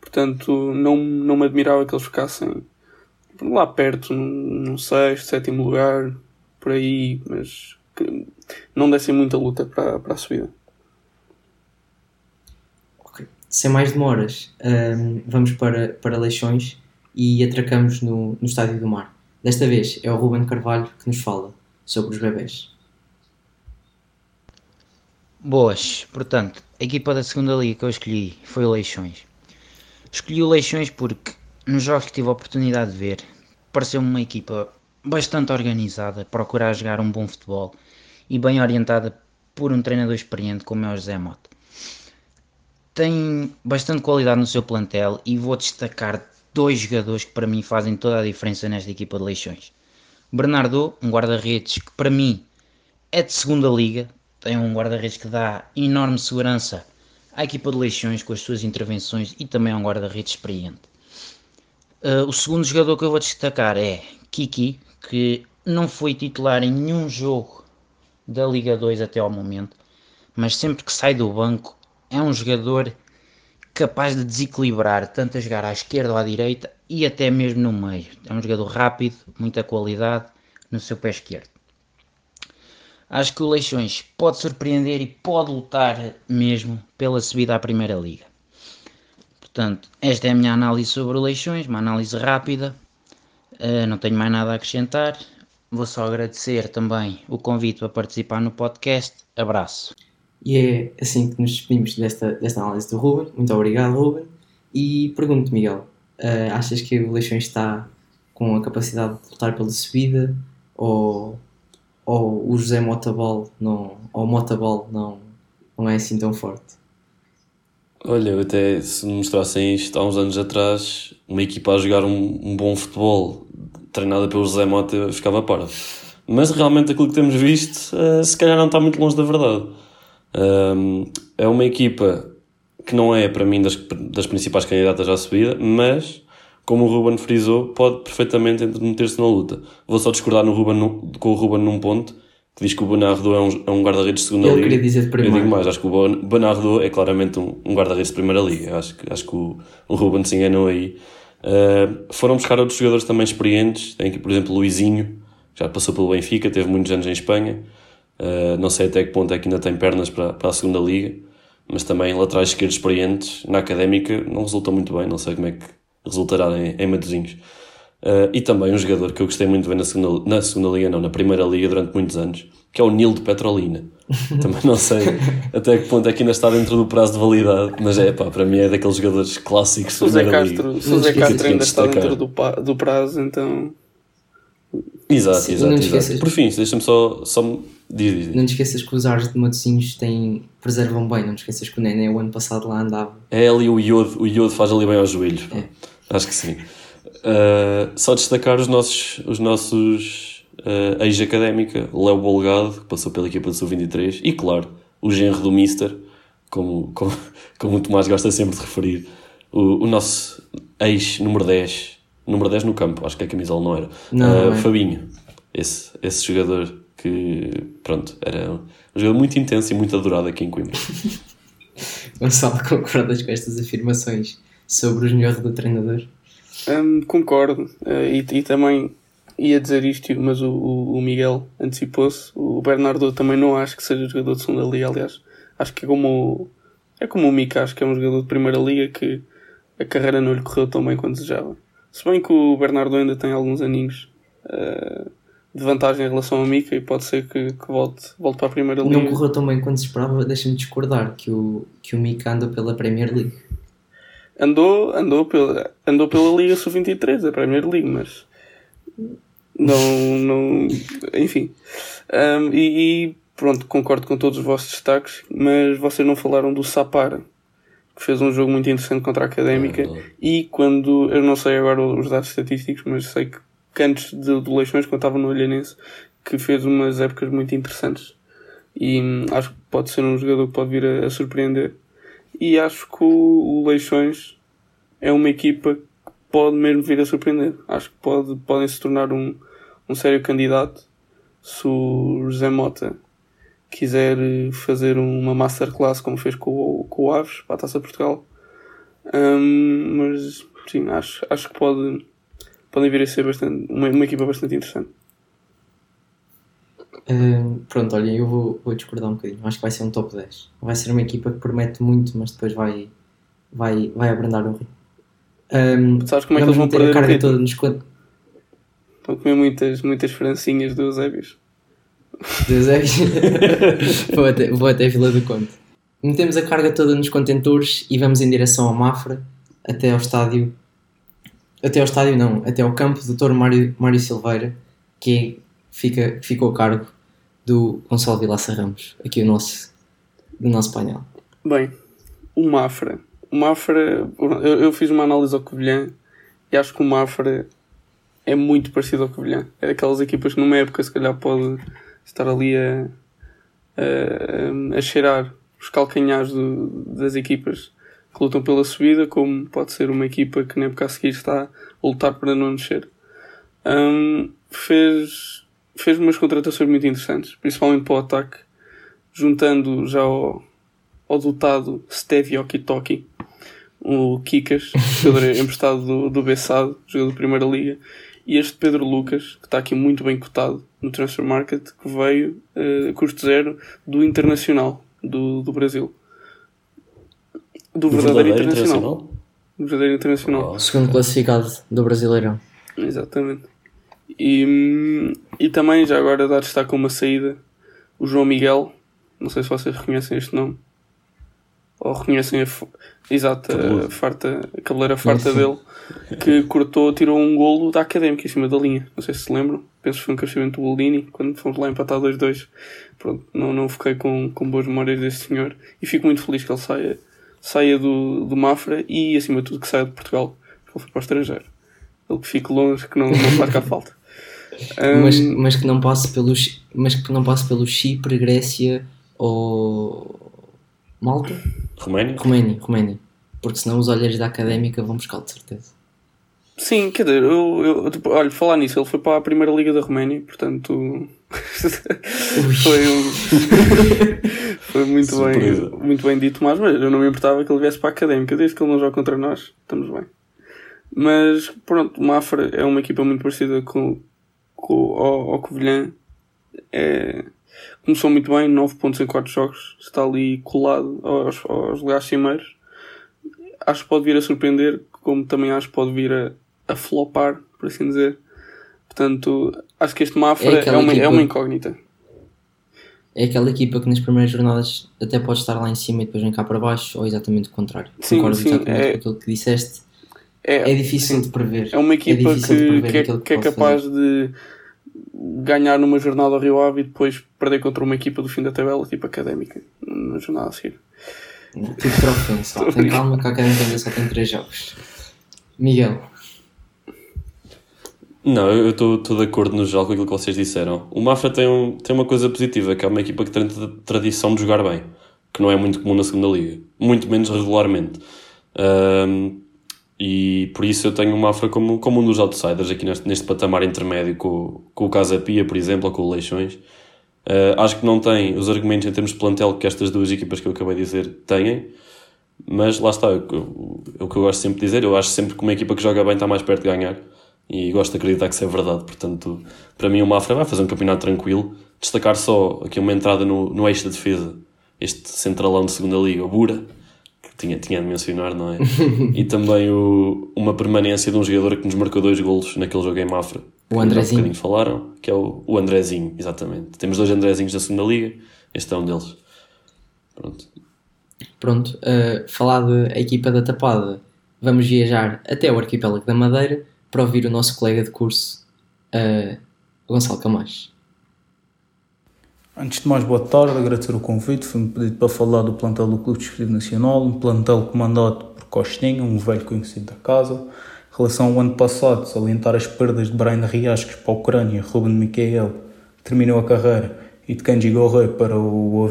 Portanto, não, não me admirava que eles ficassem lá perto, num sexto, sétimo lugar, por aí, mas que não dessem muita luta para, para a subida. Sem mais demoras, um, vamos para, para Leixões e atracamos no, no Estádio do Mar. Desta vez é o Ruben Carvalho que nos fala sobre os bebés. Boas, portanto, a equipa da segunda liga que eu escolhi foi o Leixões. Escolhi o Leixões porque nos jogos que tive a oportunidade de ver, pareceu-me uma equipa bastante organizada, procurar jogar um bom futebol e bem orientada por um treinador experiente como é o José Mota. Tem bastante qualidade no seu plantel e vou destacar dois jogadores que para mim fazem toda a diferença nesta equipa de Leixões. Bernardo, um guarda-redes que para mim é de segunda liga, tem um guarda-redes que dá enorme segurança à equipa de Leixões com as suas intervenções e também é um guarda-redes experiente. Uh, o segundo jogador que eu vou destacar é Kiki, que não foi titular em nenhum jogo da Liga 2 até ao momento, mas sempre que sai do banco é um jogador capaz de desequilibrar, tanto a jogar à esquerda ou à direita e até mesmo no meio. É um jogador rápido, muita qualidade no seu pé esquerdo. Acho que o Leixões pode surpreender e pode lutar mesmo pela subida à Primeira Liga. Portanto, esta é a minha análise sobre o Leixões, uma análise rápida. Uh, não tenho mais nada a acrescentar. Vou só agradecer também o convite para participar no podcast. Abraço. E é assim que nos despedimos desta, desta análise do Ruben. Muito obrigado, Ruben. E pergunto, Miguel, uh, achas que o Leixões está com a capacidade de lutar pela subida ou ou o José Motabal não, ou Motabal não, não é assim tão forte? Olha, eu até se me mostrassem isto há uns anos atrás, uma equipa a jogar um, um bom futebol treinada pelo José Mota, ficava para. Mas realmente aquilo que temos visto, uh, se calhar não está muito longe da verdade. Um, é uma equipa que não é para mim das, das principais candidatas à subida, mas como o Ruben frisou, pode perfeitamente meter-se na luta. Vou só discordar no Ruben, com o Ruben num ponto, que diz que o Bernardo é um, é um guarda-redes de segunda Eu liga. Queria dizer de primeira. Eu digo mais, acho que o Bernardo é claramente um, um guarda-redes de primeira liga. Acho, acho que o, o Ruben se enganou aí. Uh, foram buscar outros jogadores também experientes. Tem aqui, por exemplo, o Luizinho, que já passou pelo Benfica, teve muitos anos em Espanha. Uh, não sei até que ponto é que ainda tem pernas para, para a segunda liga, mas também laterais esquerdos experientes na académica não resultam muito bem. Não sei como é que resultará em, em Matosinhos. Uh, e também um jogador que eu gostei muito de ver na segunda, na segunda liga, não, na primeira liga durante muitos anos, que é o Nil de Petrolina. também não sei até que ponto é que ainda está dentro do prazo de validade, mas é pá, para mim é daqueles jogadores clássicos. Se o Zé Castro, se o Zé Castro ainda está dentro do, do prazo, então. Exato, Sim, exato, exato. Por fim, deixa-me só, só diz, diz, diz. Não te esqueças que os ares de Matosinhos têm, preservam bem, não te esqueças que o Nené o ano passado lá andava. É ali o iodo, o iodo faz ali bem aos joelhos. É. Acho que sim. Uh, só destacar os nossos, os nossos uh, ex-académica, Léo Bolgado, que passou pela equipa do Sub-23, e claro, o genro do Mister, como, como, como o Tomás gosta sempre de referir, o, o nosso ex-número 10, número 10 no campo, acho que a camisola não era, não, uh, é. Fabinho, esse, esse jogador que, pronto, era um jogador muito intenso e muito adorado aqui em Coimbra. Gonçalo, concordas com estas afirmações? sobre os melhores do treinador? Um, concordo. Uh, e, e, também ia dizer isto, mas o, o Miguel antecipou-se. O Bernardo também não acho que seja jogador de segunda liga, aliás. Acho que é como, é como o Mika, acho que é um jogador de primeira liga que a carreira não lhe correu tão bem quanto desejava. Se bem que o Bernardo ainda tem alguns aninhos uh, de vantagem em relação ao Mika e pode ser que, que volte, volte para a primeira liga. Não correu tão bem quanto se esperava, deixa-me discordar que o, que o Mika anda pela Premier League andou, andou, pela, andou pela Liga Sub-23, a Premier League, mas não, não enfim. Um, e, e, pronto, concordo com todos os vossos destaques, mas vocês não falaram do Sapara, que fez um jogo muito interessante contra a Académica. É e quando, eu não sei agora os dados estatísticos, mas sei que, que antes de, de Leixões, quando estava no Olhanense, que fez umas épocas muito interessantes. E hum, acho que pode ser um jogador que pode vir a, a surpreender e acho que o, Leixões é uma equipa que pode mesmo vir a surpreender. Acho que pode, podem se tornar um, um sério candidato se o José Mota quiser fazer uma masterclass como fez com, o, com o Aves para a Taça Portugal. Um, mas sim, acho, acho que pode, podem vir a ser bastante, uma, uma equipa bastante interessante. Uh, pronto, olha, eu vou, vou discordar um bocadinho. Acho que vai ser um top 10. Vai ser uma equipa que promete muito, mas depois vai, vai, vai abrandar o rio. Um, Sabes como é que eles vão perder a carga toda nos Estão a comer muitas, muitas francinhas do Eusébios. Do Eusébios? vou, até, vou até a Vila do Conde. Metemos a carga toda nos contentores e vamos em direção ao Mafra, até ao estádio. Até ao estádio, não, até ao campo do Dr. Mário, Mário Silveira, que é, fica, ficou a cargo do Gonçalo Vilaça Ramos, aqui o nosso, do nosso painel. Bem, o Mafra. O Mafra, eu, eu fiz uma análise ao Covilhã e acho que o Mafra é muito parecido ao Covilhã. É daquelas equipas que numa época se calhar pode estar ali a, a, a cheirar os calcanhares do, das equipas que lutam pela subida, como pode ser uma equipa que na época a seguir está a lutar para não descer. Um, fez, fez umas contratações muito interessantes, principalmente para o ataque, juntando já ao, ao dotado Stevie Okitoki, o Kikas, jogador emprestado do, do Bessado, jogador da Primeira Liga, e este Pedro Lucas, que está aqui muito bem cotado no Transfer Market, que veio uh, a custo zero do Internacional, do, do Brasil. Do, do verdadeiro, verdadeiro internacional. internacional. Do verdadeiro internacional. O segundo classificado do Brasileirão. Exatamente. E, e também, já agora, dar destaque a uma saída, o João Miguel, não sei se vocês reconhecem este nome, ou reconhecem a, exato, a, farta, a cabeleira farta dele, que cortou, tirou um golo da Académica em cima da linha. Não sei se se lembram. Penso que foi um crescimento do Boldini, quando fomos lá empatar 2-2. Pronto, não, não fiquei com, com boas memórias deste senhor. E fico muito feliz que ele saia, saia do, do Mafra e, acima de tudo, que saia de Portugal. Porque ele foi para o estrangeiro. Ele que fique longe, que não, não faz cá falta. Um, mas, mas que não passe pelo mas que não passe pelo Chipre, Grécia ou Malta? Roménia? Roménia, Roménia. Porque senão os olheiros da académica vão buscar de certeza. Sim, quer dizer, eu, eu tipo, olha, falar nisso, ele foi para a primeira liga da Roménia, portanto foi, um... foi muito bem, muito bem dito, mas, eu não me importava que ele viesse para a académica, desde que ele não joga contra nós, estamos bem. Mas pronto, o Mafra é uma equipa muito parecida com, com ao, ao Covilhã. É, começou muito bem, 9 pontos em 4 jogos, está ali colado aos, aos lugares cimeiros. Acho que pode vir a surpreender, como também acho que pode vir a, a flopar, por assim dizer. Portanto, acho que este Mafra é, é, uma, equipa, é uma incógnita. É aquela equipa que nas primeiras jornadas até pode estar lá em cima e depois vem cá para baixo, ou exatamente o contrário. Sim, Concordo sim, exatamente é, com aquilo que disseste. É, é difícil sim, de prever. É uma equipa é que, que, é, que é capaz fazer. de ganhar numa jornada ao Rio Ave e depois perder contra uma equipa do fim da tabela, tipo académica, na jornada a seguir. Tipo troféu, só. Tem calma que a académica ainda só tem 3 jogos. Miguel. Não, eu estou de acordo no geral com aquilo que vocês disseram. O Mafra tem, um, tem uma coisa positiva, que é uma equipa que tem tradição de jogar bem, que não é muito comum na segunda liga, muito menos regularmente. Um, e por isso eu tenho o Mafra como, como um dos outsiders aqui neste, neste patamar intermédio com, com o Casa Pia, por exemplo, ou com o Leixões. Uh, acho que não tem os argumentos em termos de plantel que estas duas equipas que eu acabei de dizer têm, mas lá está, é o que eu gosto sempre de dizer, eu acho sempre que uma equipa que joga bem está mais perto de ganhar e gosto de acreditar que isso é verdade. Portanto, para mim, o Mafra vai fazer um campeonato tranquilo. Destacar só aqui uma entrada no, no eixo da defesa, este centralão de segunda liga, o Bura, que tinha, tinha de mencionar, não é? e também o, uma permanência de um jogador que nos marcou dois golos naquele jogo em Mafra. O Andrezinho. Um falaram, que é o, o Andrezinho, exatamente. Temos dois Andrezinhos da segunda liga, este é um deles. Pronto. Pronto, uh, falar da equipa da Tapada, vamos viajar até o arquipélago da Madeira para ouvir o nosso colega de curso, uh, Gonçalo Camacho. Antes de mais, boa tarde, agradecer o convite. Foi-me pedido para falar do plantel do Clube Desportivo Nacional, um plantel comandado por Costinha, um velho conhecido da casa. Em relação ao ano passado, salientar as perdas de Brian Riascos para a Ucrânia, Ruben que terminou a carreira, e de Kenji Gorré para o Boa.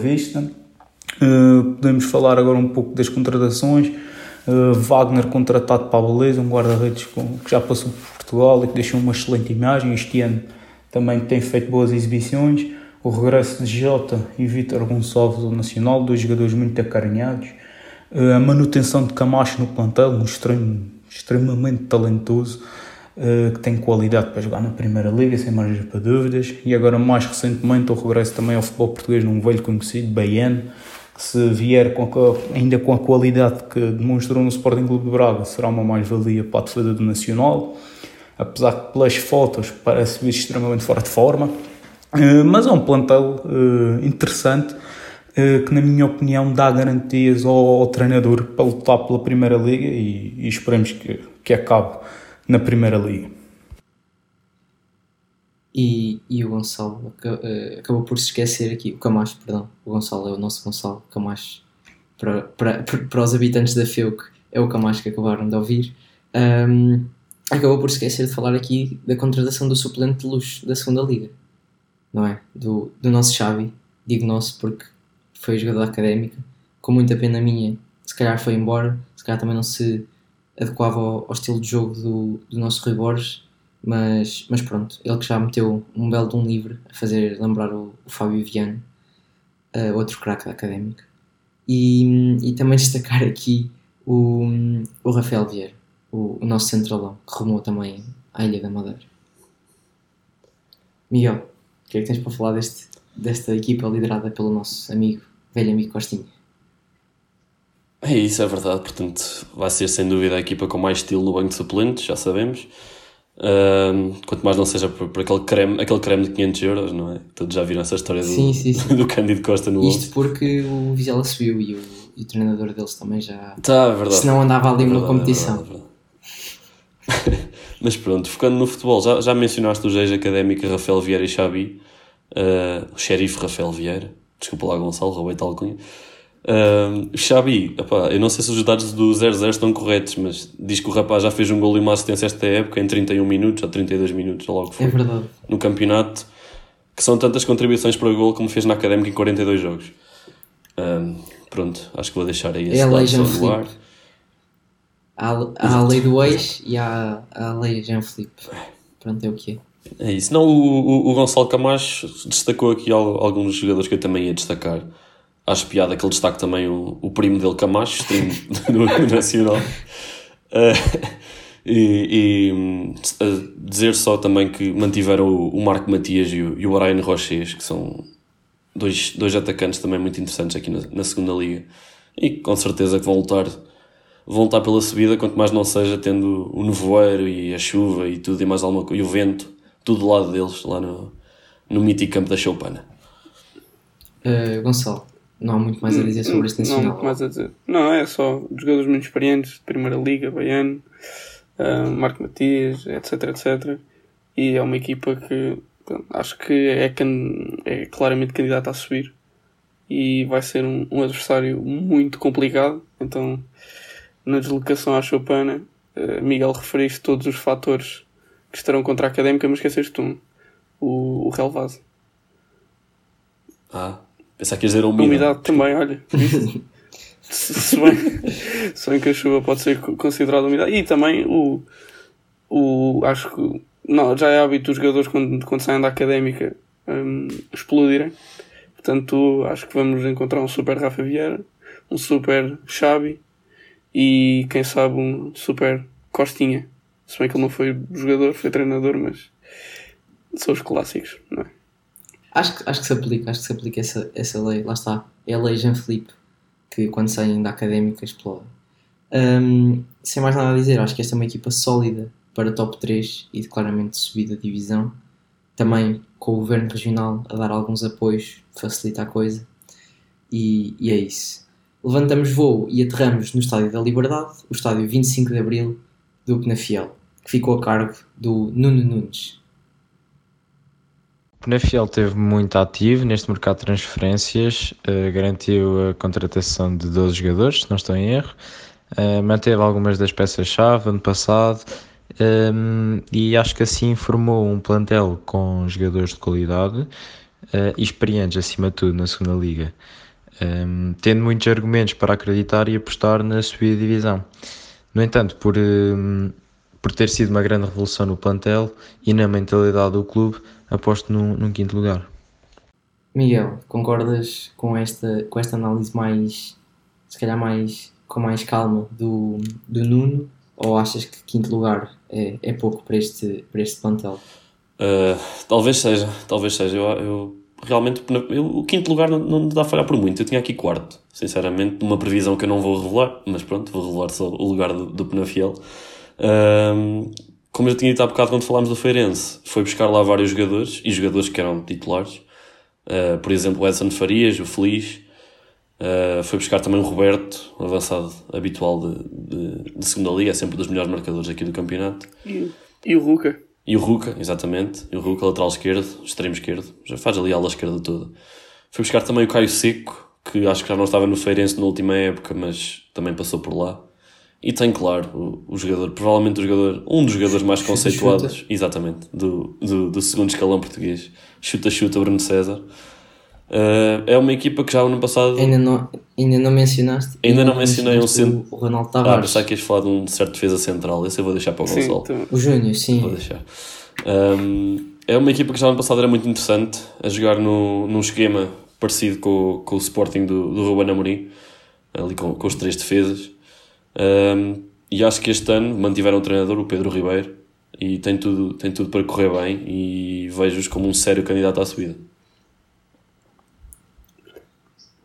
Uh, podemos falar agora um pouco das contratações. Uh, Wagner contratado para a Beleza, um guarda-redes que já passou por Portugal e que deixou uma excelente imagem. Este ano também tem feito boas exibições. O regresso de Jota e Vítor Gonçalves ao Nacional, dois jogadores muito acarinhados. Uh, a manutenção de Camacho no plantel, um extremo, extremamente talentoso, uh, que tem qualidade para jogar na Primeira Liga, sem margem para dúvidas. E agora, mais recentemente, o regresso também ao futebol português num velho conhecido, Baiano, se vier com a, ainda com a qualidade que demonstrou no Sporting Clube de Braga, será uma mais-valia para a defesa do Nacional. Apesar que pelas fotos parece vir extremamente fora de forma. Uh, mas é um plantel uh, interessante uh, que, na minha opinião, dá garantias ao, ao, treinador para lutar pela Primeira Liga e, e esperemos que, que acabe na Primeira Liga. E, e o Gonçalo acabou por se esquecer aqui, o Camacho, perdão, o Gonçalo é o nosso Gonçalo, Camacho, para, para, para os habitantes da FEUC, é o Camacho que acabaram de ouvir. Um, acabou por esquecer de falar aqui da contratação do suplente de luxo da segunda Liga, não é? Do, do nosso Xavi, digo nosso porque foi jogador académica, com muita pena minha, se calhar foi embora, se calhar também não se adequava ao, ao estilo de jogo do, do nosso Rui Borges, mas, mas pronto, ele que já meteu um belo de um livre a fazer lembrar o, o Fábio Viano, uh, outro craque da académica. E, e também destacar aqui o, o Rafael Vieira, o, o nosso centralão, que rumou também à Ilha da Madeira. Miguel, o que é que tens para falar deste, desta equipa liderada pelo nosso amigo, velho amigo Costinha? É isso, é verdade. Portanto, vai ser sem dúvida a equipa com mais estilo no banco de suplentes, já sabemos. Quanto mais não seja por, por, aquele, creme, aquele creme de 500 euros, não é? Todos já viram essa história do, sim, sim, sim. do Cândido Costa no Isto 11. porque o Vizela subiu e o, e o treinador deles também já. Tá, é verdade. Senão andava ali é verdade, numa competição. É verdade, é verdade. Mas pronto, focando no futebol, já, já mencionaste os ex-académica Rafael Vieira e Xabi, uh, o xerife Rafael Vieira, desculpa lá Gonçalo, roubei tal cunha. Uh, Xabi, epá, eu não sei se os dados do 0-0 estão corretos, mas diz que o rapaz já fez um gol e uma assistência esta época em 31 minutos ou 32 minutos, logo foi. É verdade. No campeonato, que são tantas contribuições para o gol como fez na Académica em 42 jogos. Pronto, acho que vou deixar aí esse é a lei Jean Filipe. Há, há a lei do ex e há a lei Jean Filipe. Pronto, é o que é. É isso. Não, o, o, o Gonçalo Camacho destacou aqui alguns jogadores que eu também ia destacar acho piada que ele destaque também o, o primo dele, Camacho, primo do, Nacional. Uh, e, e uh, dizer só também que mantiveram o, o Marco Matias e o, e o Brian Roches, que são dois, dois atacantes também muito interessantes aqui na, na segunda liga. E com certeza que vão lutar, vão lutar pela subida, quanto mais não seja tendo o nevoeiro e a chuva e tudo e mais alguma coisa, e o vento, tudo do lado deles, lá no, no mítico campo da Choupana. Uh, Gonçalo, não há muito mais a dizer sobre este nacional. Não há muito mais a dizer. Não, é só jogadores muito experientes de Primeira Liga, Baiano, uh, Marco Matias, etc, etc. E é uma equipa que pronto, acho que é, é claramente candidata a subir. E vai ser um, um adversário muito complicado. Então, na deslocação à Chopana, uh, Miguel referiste todos os fatores que estarão contra a Académica, mas esqueceste um. O, o Relvado. Ah, Pensar que ias dizer a umidade. A umidade também, olha. se, bem, se bem que a chuva pode ser considerada umidade. E também o. o acho que. Não, já é hábito dos jogadores quando, quando saem da académica um, explodirem. Portanto, acho que vamos encontrar um super Rafa Vieira, um super Xabi e quem sabe um super Costinha. Se bem que ele não foi jogador, foi treinador, mas são os clássicos, não é? Acho que, acho que se aplica, acho que se aplica essa, essa lei, lá está. É a lei Jean Philippe, que quando saem da académica explode. Um, sem mais nada a dizer, acho que esta é uma equipa sólida para top 3 e claramente subida de divisão. Também com o governo regional a dar alguns apoios, facilita a coisa. E, e é isso. Levantamos voo e aterramos no Estádio da Liberdade, o estádio 25 de Abril do Penafiel, que ficou a cargo do Nuno Nunes. Penafiel teve muito ativo neste mercado de transferências, uh, garantiu a contratação de 12 jogadores, se não estou em erro, uh, manteve algumas das peças-chave ano passado um, ehm, e acho que assim formou um plantel com jogadores de qualidade uh, e experientes acima de tudo na segunda liga, um, ehm, tendo muitos argumentos para acreditar e apostar na subida divisão. No entanto, por, ehm, por ter sido uma grande revolução no plantel e na mentalidade do clube, aposto num, num quinto lugar. Miguel, concordas com esta, com esta análise mais, se calhar mais, com mais calma do, do Nuno ou achas que quinto lugar é, é pouco para este, para este plantel? Uh, talvez seja, talvez seja. Eu, eu realmente eu, o quinto lugar não, não dá a falhar por muito. Eu tinha aqui quarto, sinceramente, numa previsão que eu não vou revelar, mas pronto, vou revelar só o lugar do, do Penafiel. Um, como eu tinha dito há bocado quando falámos do Feirense, foi buscar lá vários jogadores e jogadores que eram titulares. Uh, por exemplo, o Edson Farias, o Feliz. Uh, foi buscar também o Roberto, avançado habitual de, de, de, segunda liga, é sempre dos melhores marcadores aqui do campeonato. E, e o Ruca. E o Ruca, exatamente. E o Ruca, lateral esquerdo, extremo esquerdo. Já faz ali a ala esquerda toda. Foi buscar também o Caio Seco, que acho que já não estava no Feirense na última época, mas também passou por lá. E tem, claro, o, o jogador, provavelmente o jogador, um dos jogadores mais conceituados, exatamente, do, do, do, segundo escalão português. Chuta-chuta Bruno César. Uh, é uma equipa que já no ano passado. Ainda não, ainda não mencionaste? Ainda, não mencionei um centro. O Ronaldo Tavares. Ah, pensava que ias falar de um certo defesa central. Esse eu vou deixar para o Gonçalo. O Júnior, sim. Vou deixar. Um, é uma equipa que já no ano passado era muito interessante a jogar no, num esquema parecido com, com o Sporting do, do Ruben Amorim, ali com, com os três defesas. Um, e acho que este ano mantiveram o treinador, o Pedro Ribeiro, e tem tudo, tem tudo para correr bem e vejo-os como um sério candidato à subida.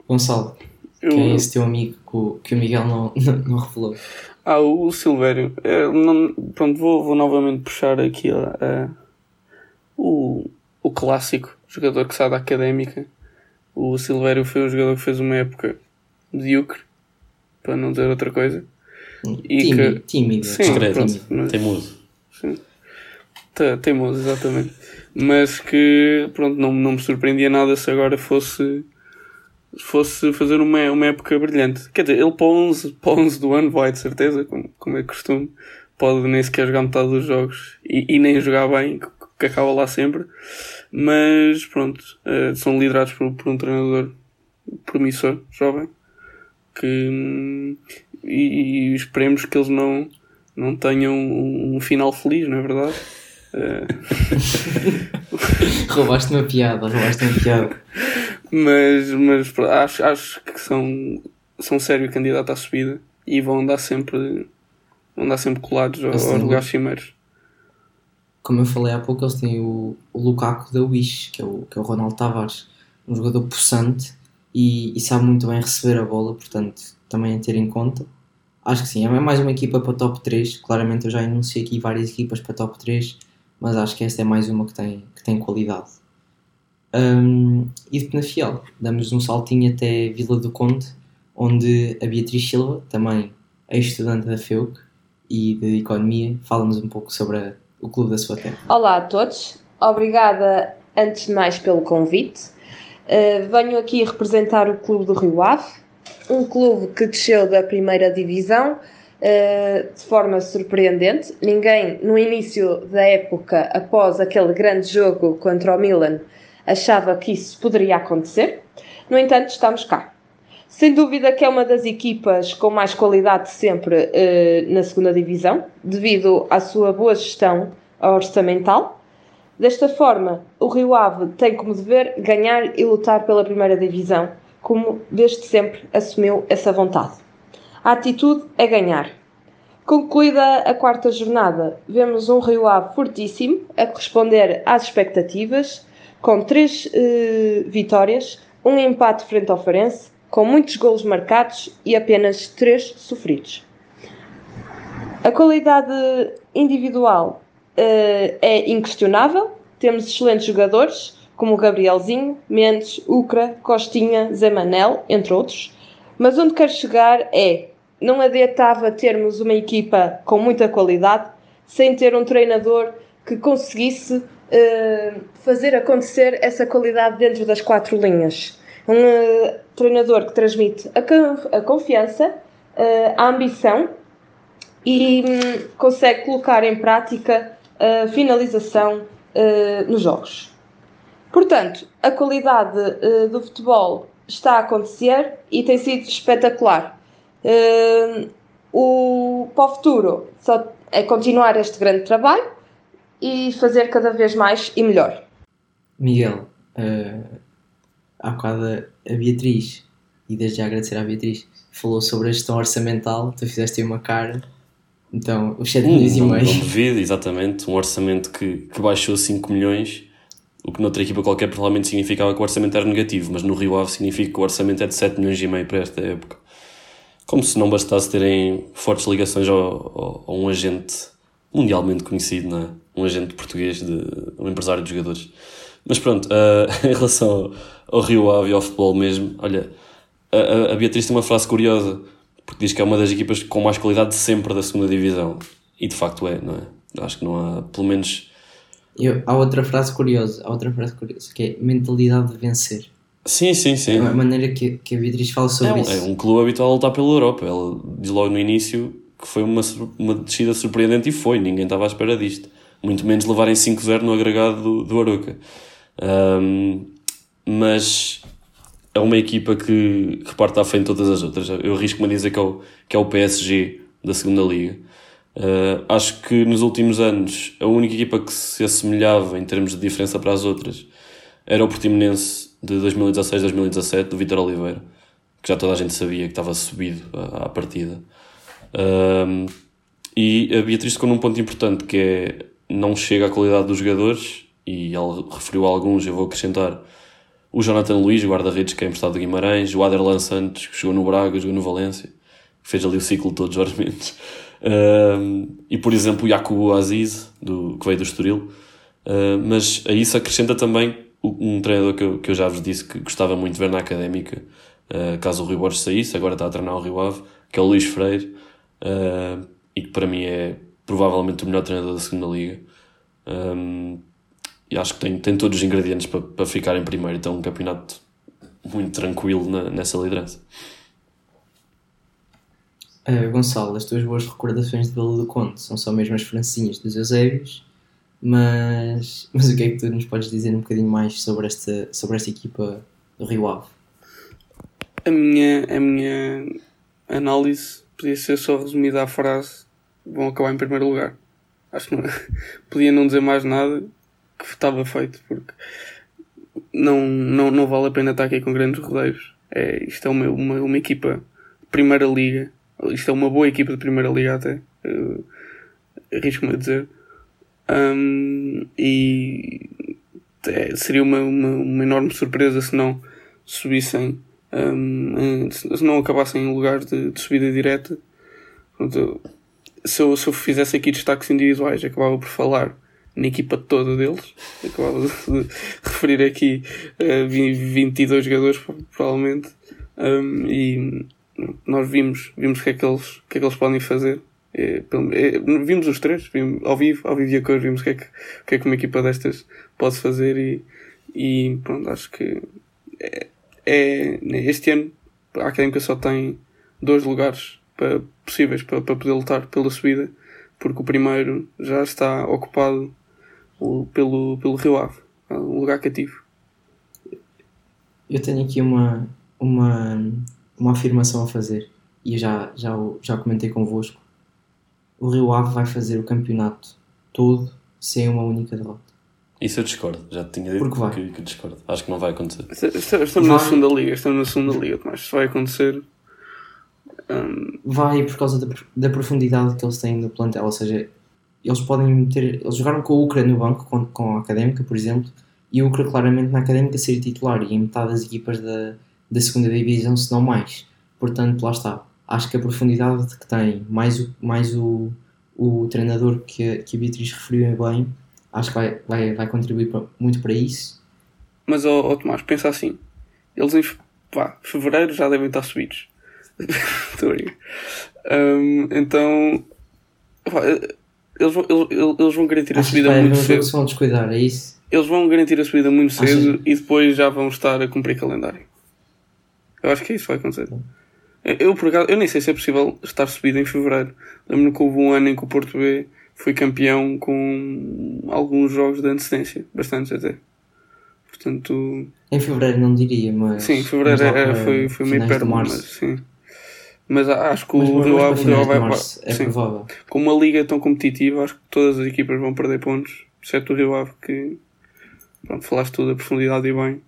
Gonçalo, eu... quem é esse teu amigo que o Miguel não, não, não revelou? Ah, o, o Silvério. É, não, pronto, vou, vou novamente puxar aqui a, o, o clássico jogador que sai da académica. O Silvério foi um jogador que fez uma época medíocre, para não dizer outra coisa. E tímido, que, tímido. Sim, discreto, pronto, mas, teimoso. Sim. Teimoso, exatamente. Mas que, pronto, não, não me surpreendia nada se agora fosse fosse fazer uma, uma época brilhante. Quer dizer, ele para 11, para 11 do ano vai, de certeza, como, como é costume. Pode nem sequer jogar metade dos jogos e, e nem jogar bem, que, que, acaba lá sempre. Mas pronto, uh, são liderados por, por um treinador promissor, jovem, que hum, e, e, esperemos que eles não, não tenham um, um final feliz, não é verdade? Roubaste uma piada, roubaste uma piada. mas mas acho, acho que são, são sério candidato à subida e vão andar sempre, vão andar sempre colados aos, aos lugares cimeiros. Como eu falei há pouco, eles têm o, o Lukaku da Wish, que é o, que é o Ronaldo Tavares, um jogador possante e, e sabe muito bem receber a bola, portanto, também a ter em conta. Acho que sim, é mais uma equipa para top 3. Claramente eu já enunciei aqui várias equipas para top 3 mas acho que esta é mais uma que tem, que tem qualidade. Um, e de Penafiel, damos um saltinho até Vila do Conde, onde a Beatriz Silva, também ex-estudante da FEUC e de Economia, fala-nos um pouco sobre a, o clube da sua terra. Olá a todos, obrigada antes de mais pelo convite. Uh, venho aqui representar o Clube do Rio Ave, um clube que desceu da primeira divisão uh, de forma surpreendente. Ninguém, no início da época, após aquele grande jogo contra o Milan, achava que isso poderia acontecer. No entanto, estamos cá. Sem dúvida que é uma das equipas com mais qualidade sempre uh, na segunda divisão, devido à sua boa gestão orçamental. Desta forma, o Rio Ave tem como dever ganhar e lutar pela primeira divisão, como desde sempre assumiu essa vontade. A atitude é ganhar. Concluída a quarta jornada, vemos um Rio Ave fortíssimo a corresponder às expectativas, com três eh, vitórias, um empate frente ao Farense, com muitos golos marcados e apenas três sofridos. A qualidade individual eh, é inquestionável, temos excelentes jogadores, como Gabrielzinho, Mendes, Ucra, Costinha, Zé Manel, entre outros, mas onde quero chegar é não adiantava termos uma equipa com muita qualidade sem ter um treinador que conseguisse uh, fazer acontecer essa qualidade dentro das quatro linhas. Um uh, treinador que transmite a, a confiança, uh, a ambição e um, consegue colocar em prática a finalização nos jogos. Portanto, a qualidade do futebol está a acontecer e tem sido espetacular. Uh, o, para o futuro só é continuar este grande trabalho e fazer cada vez mais e melhor. Miguel, uh, há bocado a Beatriz, e desde já agradecer à Beatriz, falou sobre a gestão orçamental, tu fizeste aí uma cara, então os 7 milhões e meio. Não devido, exatamente, um orçamento que, que baixou 5 milhões o que noutra equipa qualquer provavelmente significava que o orçamento era negativo, mas no Rio Ave significa que o orçamento é de 7 milhões e meio para esta época. Como se não bastasse terem fortes ligações ao, ao, a um agente mundialmente conhecido, não é? um agente português, de, um empresário de jogadores. Mas pronto, uh, em relação ao, ao Rio Ave e ao futebol mesmo, olha, a, a Beatriz tem uma frase curiosa, porque diz que é uma das equipas com mais qualidade sempre da segunda divisão. E de facto é, não é? Acho que não há, pelo menos. Eu, há outra frase curiosa, há outra frase curiosa, que é mentalidade de vencer. Sim, sim, sim. É a maneira que, que a Beatriz fala sobre é, isso. É um clube habitual a lutar pela Europa. Ela diz logo no início que foi uma, uma descida surpreendente e foi, ninguém estava à espera disto. Muito menos levarem 5-0 no agregado do, do Aroca. Um, mas é uma equipa que, que parte à frente de todas as outras. Eu arrisco-me a dizer que é, o, que é o PSG da segunda Liga. Uh, acho que nos últimos anos a única equipa que se assemelhava em termos de diferença para as outras era o Portimonense de 2016-2017, do Vitor Oliveira, que já toda a gente sabia que estava subido à, partida. Um, e a Beatriz tocou num ponto importante que é não chega à qualidade dos jogadores, e ele referiu alguns, eu vou acrescentar o Jonathan Luiz, guarda-redes que é emprestado de Guimarães, o Aderlan Santos, que jogou no Braga, jogou no Valência, fez ali o ciclo todo de Jorge. E por exemplo o Jacobo Aziz, do, que veio do Estoril. Uh, mas a isso acrescenta também um treinador que eu, que eu já vos disse que gostava muito de ver na académica, uh, caso o Rio Borges saísse, agora está a treinar o Rio Ave, que é o Luís Freire, e que para mim é provavelmente o melhor treinador da segunda liga. Um, e acho que tem, tem todos os ingredientes para, para ficar em primeiro. Então, um campeonato muito tranquilo na, nessa liderança. Uh, Gonçalo, as tuas boas recordações de Belo do Conde são só mesmo as francinhas dos Eusébios, mas, mas o que é que tu nos podes dizer um bocadinho mais sobre esta, sobre esta equipa do Rio Ave? A minha, a minha análise podia ser só resumida à frase: vão acabar em primeiro lugar. Acho que não, podia não dizer mais nada que estava feito, porque não, não, não vale a pena estar aqui com grandes rodeios. É, isto é uma, uma, uma equipa de primeira liga, isto é uma boa equipa de primeira liga até, uh, arrisco-me a dizer. Um, e é, seria uma, uma, uma, enorme surpresa se não subissem, um, se não acabassem em lugares de, de subida direta. Se, eu, se eu fizesse aqui destaques individuais, acabava por falar na equipa toda deles. Acabava de referir aqui uh, 22 jogadores, provavelmente. Um, e nós vimos, vimos o que é que eles, que é que eles podem fazer. É, é, vimos os três, vimos, ao vivo, ao vivo e a cor, vimos o que, é que, o que é que uma equipa destas pode fazer e, e pronto, acho que é, é, este ano a Académica só tem dois lugares para, possíveis para, para poder lutar pela subida, porque o primeiro já está ocupado pelo, pelo Rio Ave, é um lugar cativo. Eu tenho aqui uma, uma, uma afirmação a fazer e já, já, já comentei convosco. O Rio Ave vai fazer o campeonato todo sem uma única derrota. Isso eu discordo, já te tinha dito que, que, discordo. Acho que não vai acontecer. Estamos vai. na segunda liga, estamos na segunda liga, mas se vai acontecer. Um... Vai por causa da, da profundidade que eles têm no plantel, ou seja, eles podem ter. Eles jogaram com o Ucra no banco, com, com a Académica, por exemplo, e o Ucra claramente na Académica seria titular e em metade das equipas da, da segunda divisão, se não mais. Portanto, lá está. Acho que a profundidade que tem, mais o, mais o, o treinador que a, que a Beatriz referiu bem, acho que vai, vai, vai contribuir muito para isso. Mas, ó, oh, Tomás, pensa assim: eles em pá, fevereiro já devem estar subidos. um, então, pá, eles vão, eles, eles vão garantir a subida muito cedo. Eles vão descuidar, é isso? Eles vão garantir a subida muito cedo e depois já vão estar a cumprir calendário. Eu acho que é isso que vai acontecer. Eu, por acaso, eu nem sei se é possível estar subido em fevereiro. Lembro-me que houve um ano em que o Porto B foi campeão com alguns jogos de antecedência, bastantes até. Portanto. Em fevereiro não diria, mas. Sim, em fevereiro era, foi, foi meio perto, mas sim. Mas acho que mas, o Rio Ave vai. Março, é sim. provável. Com uma liga tão competitiva, acho que todas as equipas vão perder pontos, exceto o Rio Ave, que. Pronto, falaste tudo a profundidade e bem.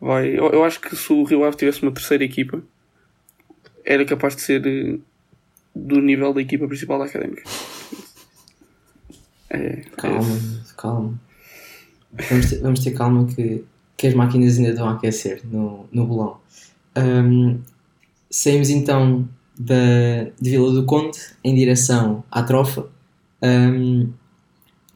Vai. Eu, eu, acho que se o Rio Ave tivesse uma terceira equipa, era capaz de ser eh, do nível da equipa principal da académica. É, calma, é. calma. vamos ter, vamos ter calma que, que as máquinas ainda estão a aquecer no, no bolão. Um, saímos então da, de Vila do Conde em direção à Trofa, um,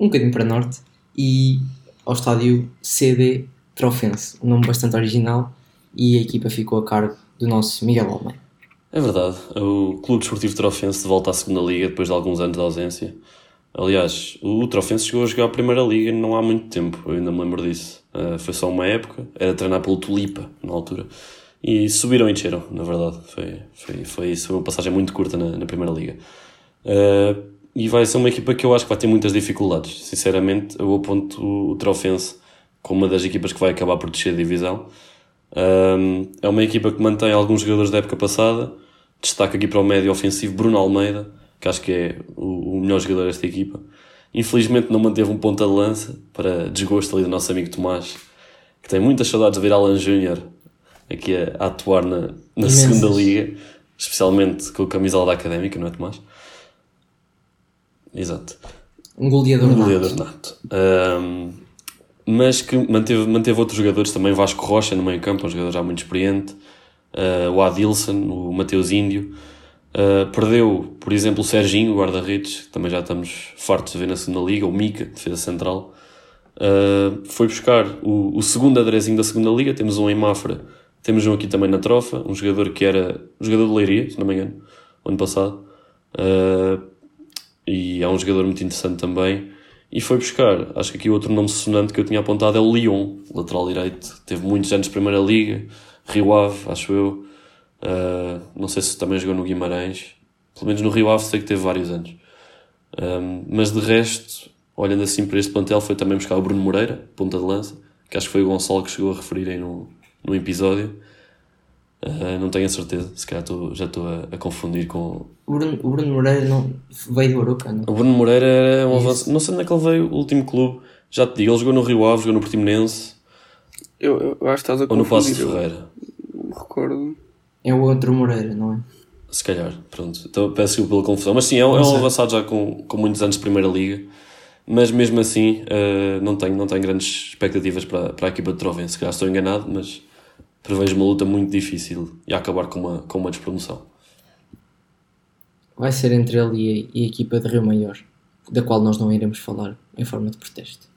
um bocadinho para norte, e ao estádio CD Trofense, um nome bastante original, e a equipa ficou a cargo do nosso Miguel Almeida. É verdade, o Clube Desportivo Trofense de volta à segunda Liga depois de alguns anos de ausência. Aliás, o Trofense chegou a jogar a Primeira Liga não há muito tempo, eu ainda me lembro disso. Uh, foi só uma época, era treinar pelo Tulipa na altura. E subiram e desceram, na verdade. Foi, foi, foi isso, foi uma passagem muito curta na, na Primeira Liga. Uh, e vai ser uma equipa que eu acho que vai ter muitas dificuldades. Sinceramente, eu aponto o, o Trofense como uma das equipas que vai acabar por descer a divisão. Um, é uma equipa que mantém alguns jogadores da época passada. Destaco aqui para o médio ofensivo Bruno Almeida, que acho que é o, o melhor jogador desta equipa. Infelizmente não manteve um ponta de lança, para desgosto ali do nosso amigo Tomás, que tem muitas saudades de ver Alan Júnior aqui a, a, atuar na, na segunda liga, especialmente com a camisola da Académica, não é Tomás? Exato. Um goleador, um goleador nato. nato. Um, mas que manteve, manteve outros jogadores também, Vasco Rocha no meio campo, um jogador já muito experiente, uh, o Adilson, o Mateus Índio, uh, perdeu, por exemplo, o Serginho, o guarda-redes, que também já estamos fartos de ver na segunda liga, o Mica, defesa central, uh, foi buscar o, o segundo adresinho da segunda liga, temos um em Mafra, temos um aqui também na Trofa, um jogador que era jogador de Leiria, se não me engano, ano passado, e é um jogador muito interessante também, e foi buscar, acho que aqui outro nome sonante que eu tinha apontado é o Lyon, lateral direito. Teve muitos anos de Primeira Liga, Rio Ave, acho eu. Uh, não sei se também jogou no Guimarães. Pelo menos no Rio Ave sei que teve vários anos. Um, mas de resto, olhando assim para este plantel, foi também buscar o Bruno Moreira, ponta de lança, que acho que foi o Gonçalo que chegou a referir aí no, no episódio. Uh, não tenho a certeza, se calhar tô, já estou a, a, confundir com. O Bruno, o Bruno Moreira não, veio do Aroca, não? O Bruno Moreira era um avanço. Não sei onde é que ele veio, o último clube. Já te digo, ele jogou no Rio Ave, jogou no Portimonense. Eu, eu, eu acho que estás a confundir. Ou no Passo de Ferreira. Não recordo. É o outro Moreira, não é? Se calhar, pronto. Então peço pela confusão. Mas sim, é, um, é um avançado já com, com muitos anos de Primeira Liga. Mas mesmo assim, uh, não, tenho, não tenho grandes expectativas para, para a equipa de Troven. Se calhar estou enganado, mas prevejo uma luta muito difícil e acabar com uma, com uma despromoção. Vai ser entre ele e a, e a equipa de Rio Maior, da qual nós não iremos falar em forma de protesto.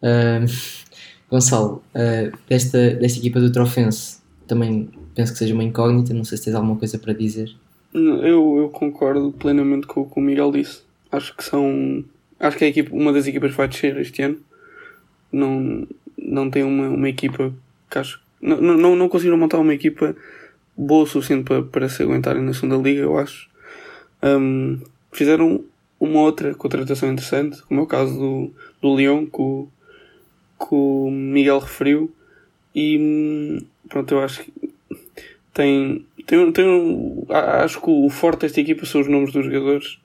Uh, Gonçalo, uh, desta, desta equipa do Trofense, também penso que seja uma incógnita, não sei se tens alguma coisa para dizer. Eu, eu concordo plenamente com o que o Miguel disse. Acho que são. Acho que é a equipa, uma das equipas vai descer este ano. Não, não tem uma, uma equipa que acho não, não, não conseguiram montar uma equipa boa o suficiente para, para se aguentarem na segunda liga, eu acho. Um, fizeram uma outra contratação interessante, como é o caso do, do Leão, que o, que o Miguel referiu, e pronto, eu acho que tem, tem, tem acho que o forte desta equipa são os nomes dos jogadores.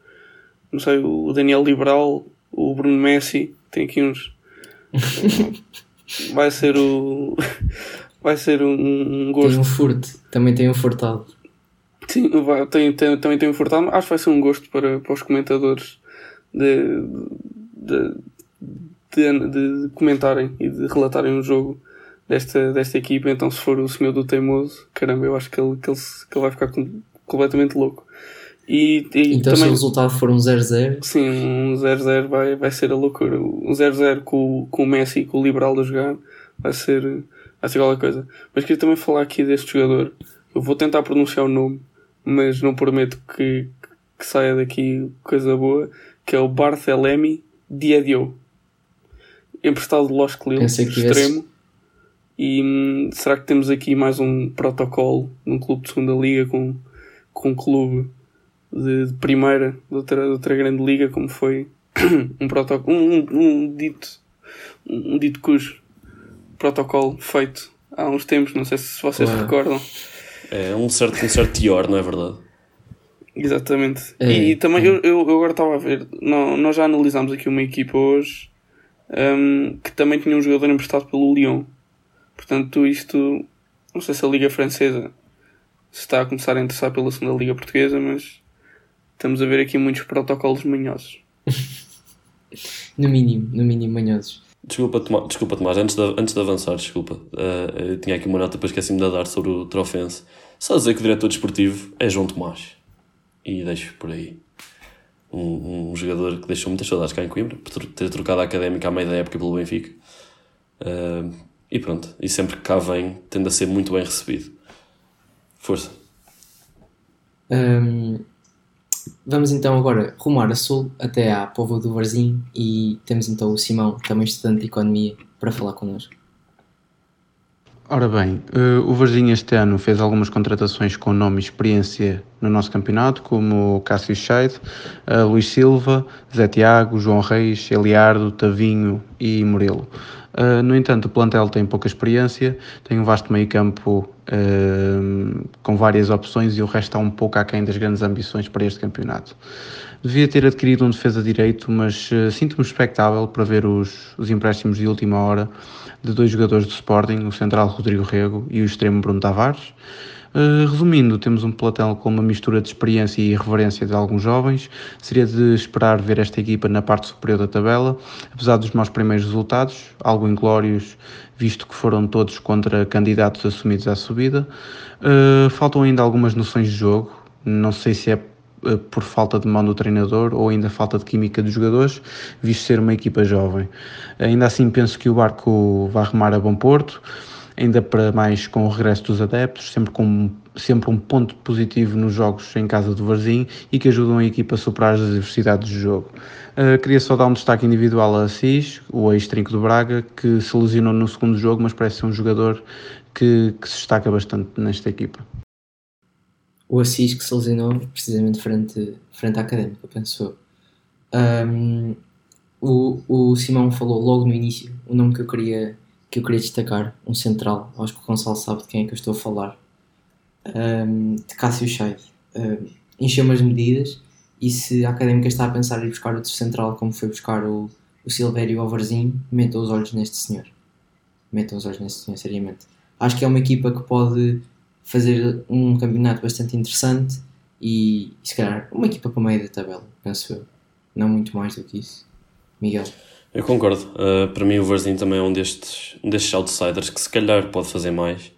Não sei, o Daniel Liberal, o Bruno Messi, tem aqui uns. vai ser o vai ser um, um gosto. Tem um furto, também tem um furtado. Sim, vai, tem, tem, também tem um furtado, acho que vai ser um gosto para, para os comentadores de, de, de, de, comentarem e de relatarem o jogo desta, desta equipa. Então, se for o senhor do teimoso, caramba, eu acho que ele, que ele, que ele vai ficar completamente louco. E, e então, também, se o resultado for um 0-0, sim, um 0-0 vai, vai ser a loucura. Um 0-0 com, com o Messi e com o Liberal a jogar vai ser vai ser qualquer coisa. Mas queria também falar aqui deste jogador. Eu vou tentar pronunciar o nome, mas não prometo que, que saia daqui coisa boa, que é o Barthelemy Diadio. Emprestado de Los Lille, extremo. E hum, será que temos aqui mais um protocolo num clube de segunda liga com, com um clube de, de primeira, de outra, de outra grande liga, como foi um protocolo, um, um, um dito, um dito cujo protocolo feito há uns tempos, não sei se vocês claro. recordam. É um certo, um certo teor, não é verdade? Exatamente. É, e, também é. eu, eu, agora estava a ver, não, nós já analisámos aqui uma equipa hoje um, que também tinha um jogador emprestado pelo Lyon. Portanto, isto não sei se a Liga Francesa se está a começar a interessar pela segunda Liga Portuguesa, mas estamos a ver aqui muitos protocolos manhosos. no mínimo, no mínimo manhosos. Desculpa, Tomás, desculpa, Tomás antes, de, antes de avançar, desculpa. Uh, tinha aqui uma nota para esqueci-me de dar sobre o Trofense. Só dizer que o diretor desportivo é João Tomás. E deixo por aí. Um, um jogador que deixou muitas saudades cá em Coimbra, por ter trocado a académica à meia da época pelo Benfica. Uh, e pronto, e sempre que cá vem, tende a ser muito bem recebido. Força. Um, vamos então agora rumar a sul até à Povo do Varzim e temos então o Simão, também estudante de Economia, para falar connosco. Ora bem, uh, o Varginha este ano fez algumas contratações com nome e experiência no nosso campeonato, como Cássio Scheid, uh, Luís Silva, Zé Tiago, João Reis, Eliardo, Tavinho e Murilo. Uh, no entanto, o plantel tem pouca experiência, tem um vasto meio campo com várias opções e o resto está um pouco aquém das grandes ambições para este campeonato. Devia ter adquirido um defesa direito, mas sinto-me expectável para ver os, os empréstimos de última hora de dois jogadores do Sporting, o central Rodrigo Rego e o extremo Bruno Tavares. Uh, resumindo, temos um plantel com uma mistura de experiência e irreverência de alguns jovens. Seria de esperar ver esta equipa na parte superior da tabela, apesar dos maus primeiros resultados, algo inglórios, visto que foram todos contra candidatos assumidos à subida. Uh, faltam ainda algumas noções de jogo. Não sei se é eh, por falta de mão do treinador ou ainda falta de química dos jogadores, visto ser uma equipa jovem. Ainda assim, penso que o barco vai remar a bom porto, ainda para mais com o regresso dos adeptos, sempre com sempre um ponto positivo nos jogos em casa do Varzim e que ajudam a equipa a superar as adversidades do jogo. Uh, queria só dar um destaque individual a Assis, o ex-trinco do Braga, que se lesionou no segundo jogo, mas parece ser um jogador que, que se destaca bastante nesta equipa o Assis que se lesionou precisamente frente, frente à académica, penso eu. Um, o, o Simão falou logo no início o nome que eu queria, que eu queria destacar, um central, acho que o Gonçalo sabe de quem é que eu estou a falar, um, de Cássio Scheid. Um, encheu umas medidas e se a académica está a pensar em buscar outro central, como foi buscar o, o Silvério Alvarzinho, metam os olhos neste senhor. Metam os olhos neste senhor, seriamente. Acho que é uma equipa que pode fazer um campeonato bastante interessante e, se calhar uma equipa para meio da tabela, penso eu. Não muito mais do que isso. Miguel. Eu concordo. Uh, para mim o Varzim também é um destes, um destes outsiders que se calhar pode fazer mais.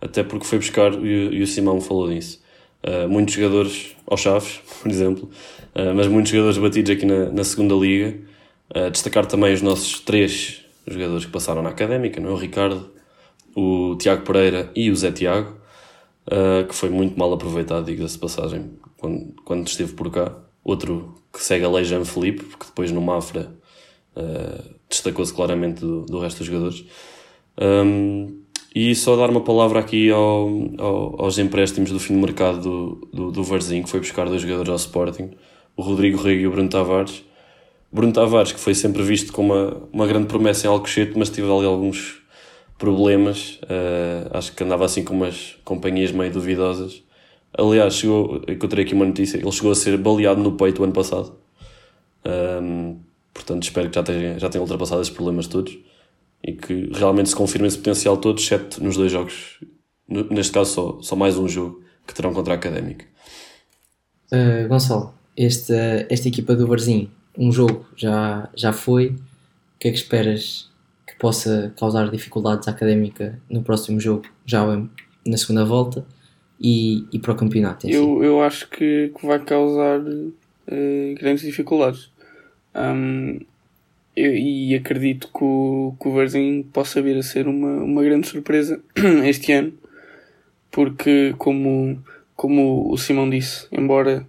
Até porque foi buscar, e, e o Simão falou disso, uh, muitos jogadores aos Chaves, por exemplo, uh, mas muitos jogadores batidos aqui na, na segunda liga. destacar também os nossos três jogadores que passaram na Académica, não é? o Ricardo, o Tiago Pereira e o Zé Tiago que foi muito mal aproveitado, diga-se passagem, quando, quando esteve por cá. Outro que segue a lei Jean Felipe, porque depois no Mafra uh, destacou-se claramente do, do, resto dos jogadores. Um, e só dar uma palavra aqui ao, ao, aos empréstimos do fim de mercado do, do, do que foi buscar dois jogadores ao Sporting, o Rodrigo Rego e o Bruno Tavares. Bruno Tavares, que foi sempre visto como uma, uma grande promessa em Alcochete, mas teve ali alguns problemas. Uh, acho que andava assim com umas companhias meio duvidosas. Aliás, chegou, encontrei aqui uma notícia, ele chegou a ser baleado no peito o ano passado. Um, portanto, espero que já tenha, já tenha ultrapassado esses problemas todos e que realmente se confirme esse potencial todo, exceto nos dois jogos. Neste caso, só, só mais um jogo que terão contra a Académica. Uh, Gonçalo, esta, esta equipa do Varzim, um jogo já, já foi. O que é que esperas possa causar dificuldades à académica no próximo jogo, já na segunda volta, e, e para o campeonato. Eu, eu acho que, que vai causar uh, grandes dificuldades. Um, e acredito que o, que o possa vir a ser uma, uma grande surpresa este ano, porque, como, como o Simão disse, embora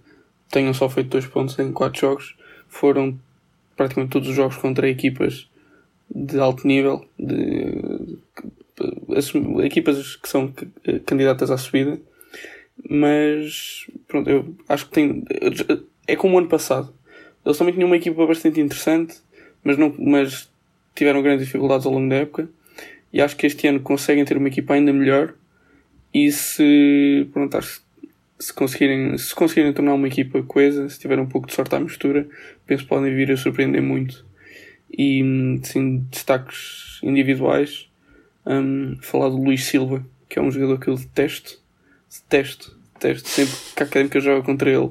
tenham só feito dois pontos em quatro jogos, foram praticamente todos os jogos contra equipas de alto nível, de, equipas que são candidatas à subida, mas pronto, eu acho que tem. É como o ano passado. Eles também tinham uma equipa bastante interessante, mas, não, mas tiveram grandes dificuldades ao longo da época. E acho que este ano conseguem ter uma equipa ainda melhor. E se, pronto, acho, se conseguirem, se conseguirem tornar uma equipa coesa, se tiver um pouco de sorte à mistura, penso que podem vir a surpreender muito e assim, destaques individuais, um, falar do Luís Silva, que é um jogador que eu detesto, detesto, detesto, sempre que a Académica joga contra ele.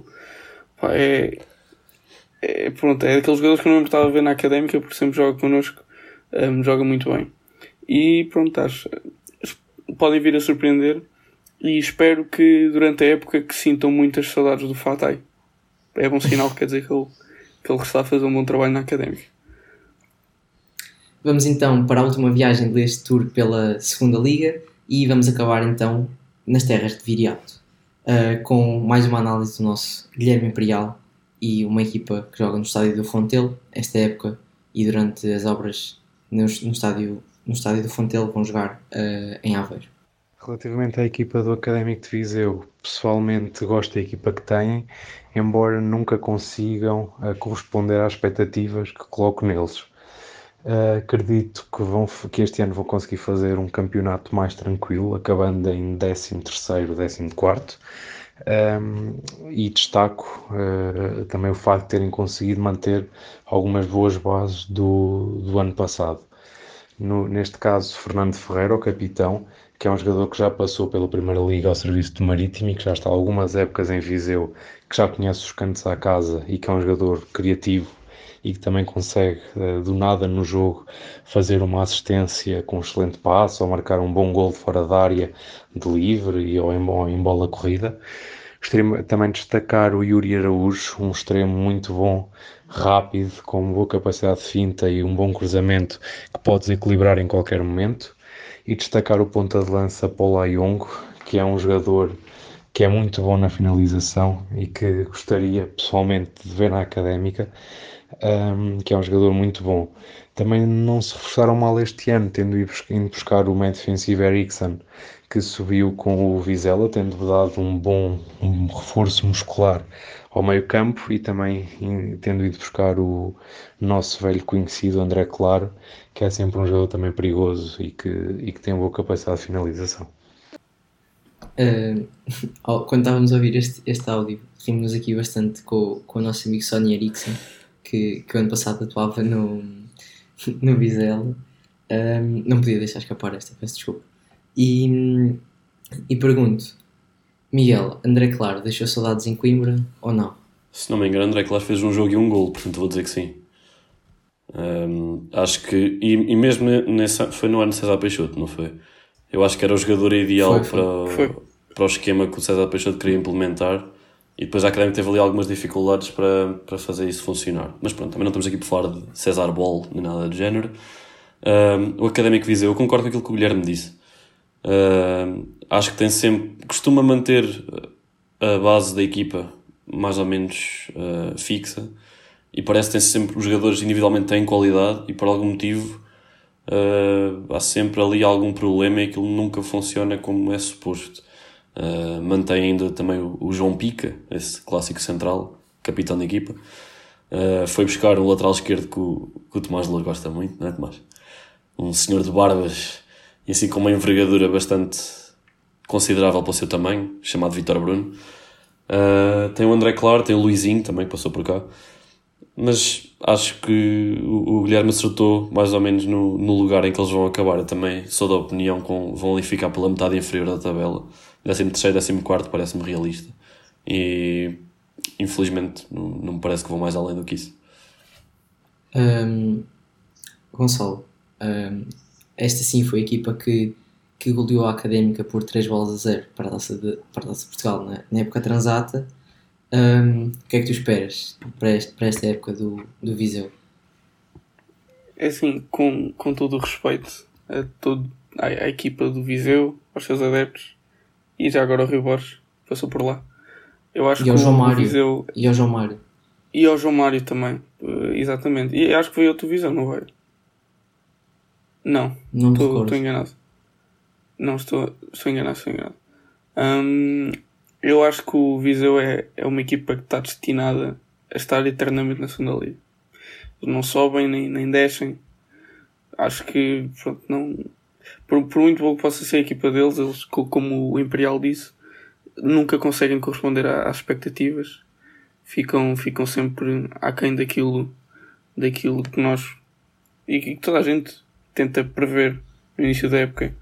Pá, é, é, pronto, é daqueles jogadores que eu não estava a ver na Académica, porque sempre joga connosco. Um, joga muito bem. E pronto, acho, podem vir a surpreender e espero que durante a época que sintam muitas saudades do Fatai. É bom sinal, quer dizer que ele, que ele está a fazer um bom trabalho na académica. Vamos então para a última viagem deste tour pela segunda liga e vamos acabar então nas terras de Viriato uh, com mais uma análise do nosso Guilherme Imperial e uma equipa que joga no estádio do Fontel esta época e durante as obras no, no estádio, no estádio do Fontel vão jogar uh, em Aveiro. Relativamente à equipa do Académico de Viseu, pessoalmente gosto da equipa que têm, embora nunca consigam uh, corresponder às expectativas que coloco neles. Uh, acredito que, vão, que este ano vão conseguir fazer um campeonato mais tranquilo, acabando em 13 terceiro, 14 quarto. Um, e destaco uh, também o facto de terem conseguido manter algumas boas bases do, do ano passado. No, neste caso, Fernando Ferreira, o capitão, que é um jogador que já passou pela Primeira Liga ao serviço do Marítimo e que já está há algumas épocas em Viseu, que já conhece os cantos à casa e que é um jogador criativo e que também consegue, eh, do nada no jogo, fazer uma assistência com um excelente passo ou marcar um bom gol fora da área de livre ou em, em bola corrida. Gostaria também de destacar o Yuri Araújo, um extremo muito bom, rápido, com boa capacidade de finta e um bom cruzamento que pode desequilibrar em qualquer momento. E destacar o ponta de lança Paulo Ayongo, que é um jogador que é muito bom na finalização e que gostaria pessoalmente de ver na académica um, que é um jogador muito bom. Também não se reforçaram mal este ano, tendo ido buscar o meio defensivo Ericsson, que subiu com o Vizela, tendo dado um bom um reforço muscular ao meio campo e também tendo ido buscar o nosso velho conhecido André Claro, que é sempre um jogador também perigoso e que, e que tem boa capacidade de finalização. Uh, quando estávamos a ouvir este, este áudio, rimos aqui bastante com, com o nosso amigo Sony Ericsson que, que o ano passado atuava no, no Vizela. Um, não podia deixar escapar esta, peço desculpa. E, e pergunto, Miguel, André Claro deixou saudades em Coimbra ou não? Se não me engano, André Claro fez um jogo e um gol, portanto vou dizer que sim. Um, acho que, e, e mesmo nessa, foi no ano de César Peixoto, não foi? Eu acho que era o jogador ideal foi, foi. Para, para o esquema que o César Peixoto queria implementar e depois a Académica teve ali algumas dificuldades para, para fazer isso funcionar. Mas pronto, também não estamos aqui por falar de César Ball nem nada do género. o Académico Viseu, eu concordo com aquilo que o Guilherme disse. acho que tem sempre. costuma manter a base da equipa mais ou menos uh, fixa e parece que tem sempre os jogadores individualmente têm qualidade e por algum motivo uh, há sempre ali algum problema e aquilo nunca funciona como é suposto. Uh, mantém ainda também o, o, João Pica, esse clássico central, capitão da equipa. Uh, foi buscar um lateral esquerdo que o, que o Tomás Louro gosta muito, não é, Tomás? Um senhor de barbas e assim com uma envergadura bastante considerável para o seu tamanho, chamado Vitor Bruno. Uh, tem o André Claro, tem o Luizinho também que passou por cá. Mas acho que o, o Guilherme acertou mais ou menos no, no lugar em que eles vão acabar. Eu também sou da opinião que vão ali ficar pela metade inferior da tabela 13 terceiro, 14 quarto parece-me realista. E infelizmente não, não me parece que vão mais além do que isso. Um, Gonçalo, um, esta sim foi a equipa que, que goleou a Académica por 3 bolas a 0 para a Taça de, para a Taça de Portugal na, na época transata. Um, o que é que tu esperas para, este, para esta época do, do Viseu? É assim, com, com todo o respeito a, todo, a, a equipa do Viseu, aos seus adeptos, e já agora o Rio Borges passou por lá. Eu acho e ao João Mário. Viseu... E ao João Mário. E ao João Mário também, uh, exatamente. E acho que foi outra visão, não vai? Não, não estou, estou enganado. Não, estou, estou enganado, estou enganado. Um, eu acho que o Viseu é, é uma equipa que está destinada a estar eternamente na segunda liga. Não sobem nem, nem descem. Acho que pronto, não, por, por muito bom que possa ser a equipa deles, eles, como o Imperial disse, nunca conseguem corresponder às expectativas. Ficam, ficam sempre aquém daquilo, daquilo que nós e que toda a gente tenta prever no início da época.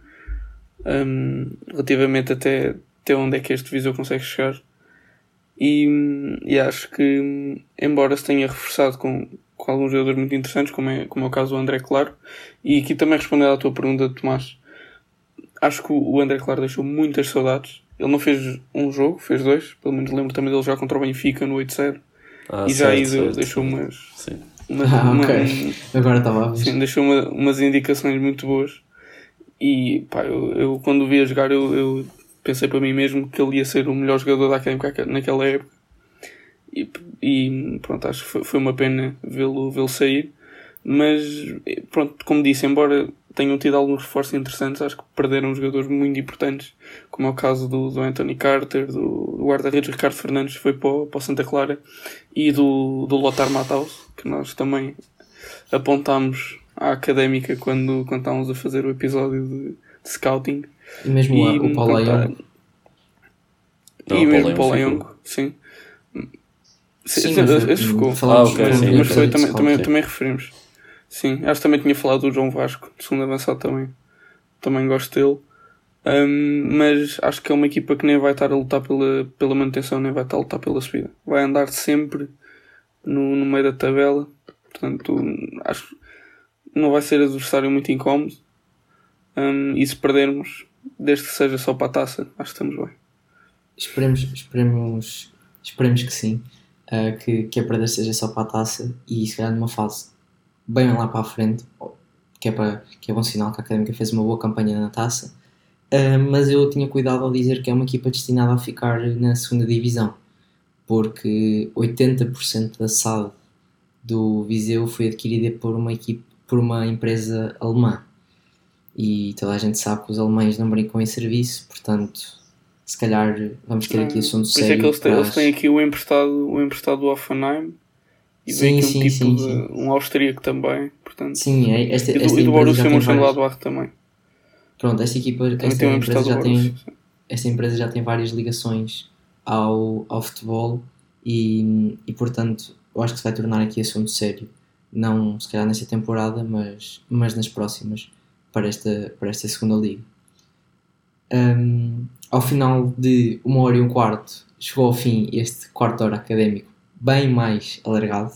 Um, relativamente até, até onde é que este visor consegue chegar. E, e acho que, embora se tenha reforçado com, com alguns jogadores muito interessantes, como é, como é o caso do André Claro. E aqui também respondendo à tua pergunta, Tomás, acho que o André Claro deixou muitas saudades. Ele não fez um jogo, fez dois. Pelo menos lembro também dele jogar contra o Benfica no 8-0. Ah, e já aí deixou umas. Sim. Uma, ah, uma, ok. Agora estava a ver. Sim, deixou uma, umas indicações muito boas. E pá, eu, eu quando o vi a jogar, eu, eu pensei para mim mesmo que ele ia ser o melhor jogador da Académica naquela época. E, e pronto, acho que foi, foi uma pena vê-lo vê sair. Mas pronto, como disse, embora tenham tido alguns reforços interessantes, acho que perderam jogadores muito importantes, como é o caso do, do Anthony Carter, do, do guarda-redes Ricardo Fernandes, foi para o, para o Santa Clara, e do, do Lothar Matthaus, que nós também apontámos à académica quando, quando estávamos a fazer o episódio de, de scouting. E mesmo e, o Paulo Ayongo. E mesmo o Paulo Ayongo, sim. Sim, sim esse ficou. Ah, okay, sim, mas foi, também, também, também referimos. Sim, acho que também tinha falado do João Vasco, de segundo avançado também. Também gosto dele. Um, mas acho que é uma equipa que nem vai estar a lutar pela, pela manutenção, nem vai estar a lutar pela subida. Vai andar sempre no, no meio da tabela. Portanto, acho que não vai ser adversário muito incómodo. Um, e se perdermos, desde que seja só para a taça, acho que estamos bem. Esperemos, esperemos, esperemos que sim. Uh, que, que a perda seja só para a taça e se calhar numa fase bem lá para a frente, que é, para, que é bom sinal que a Académica fez uma boa campanha na taça. Uh, mas eu tinha cuidado ao dizer que é uma equipa destinada a ficar na segunda divisão, porque 80% da SAD do Viseu foi adquirida por uma equipe, por uma empresa alemã. E toda a gente sabe que os alemães não brincam em serviço, portanto, se calhar vamos ter aqui assunto sério. Por isso é que eles têm, aqui o emprestado, o emprestado do Offenheim, e sim, vem aqui um sim, tipo sim, de, sim. um austríaco também, portanto. Sim, é, esta, esta e do, Borussia Mönchengladbach também. Pronto, esta equipa, esta empresa já tem, esta empresa já tem várias ligações ao, ao futebol e, e portanto eu acho que se vai tornar aqui assunto sério. Não se calhar nesta temporada, mas, mas nas próximas para esta, para esta segunda liga. Um, ao final de uma hora e um quarto, chegou ao fim este quarto hora académico bem mais alargado.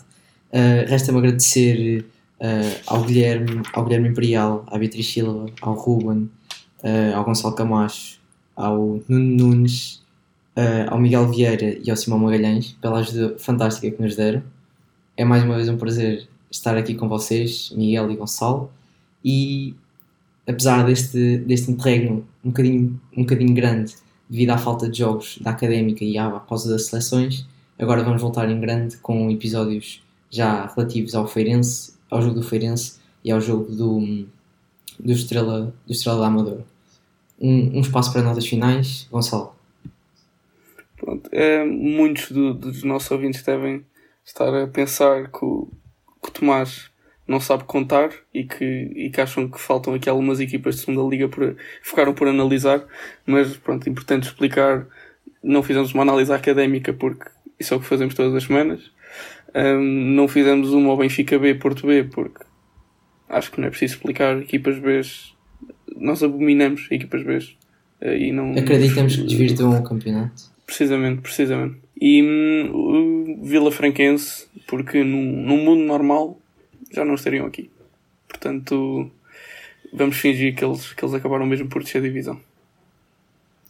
Uh, Resta-me agradecer uh, ao, Guilherme, ao Guilherme Imperial, à Beatriz Silva, ao Ruben, uh, ao Gonçalo Camacho, ao Nuno Nunes, ao Miguel Vieira e ao Simão Magalhães pela ajuda fantástica que nos deram. É mais uma vez um prazer estar aqui com vocês, Miguel e Gonçalo. E apesar deste, deste interregno um bocadinho, um bocadinho grande devido à falta de jogos da académica e à pausa das seleções, Agora vamos voltar em grande com episódios já relativos ao Feirense, ao jogo do Feirense e ao jogo do, do, Estrela, do Estrela da Amadora. Um, um espaço para notas finais, Gonçalo. Pronto, é, muitos do, dos nossos ouvintes devem estar a pensar que o, que o Tomás não sabe contar e que, e que acham que faltam aqui algumas equipas de segunda liga por, ficaram por analisar, mas pronto, importante explicar, não fizemos uma análise académica porque isso é o que fazemos todas as semanas. Um, não fizemos uma ao Benfica B, Porto B, porque acho que não é preciso explicar equipas B. Nós abominamos equipas B. Eh, e não, Acreditamos que desvirtuam o campeonato. Precisamente, precisamente. E hum, o Vila Franquense, porque num, num mundo normal já não estariam aqui. Portanto, vamos fingir que eles, que eles acabaram mesmo por descer a divisão.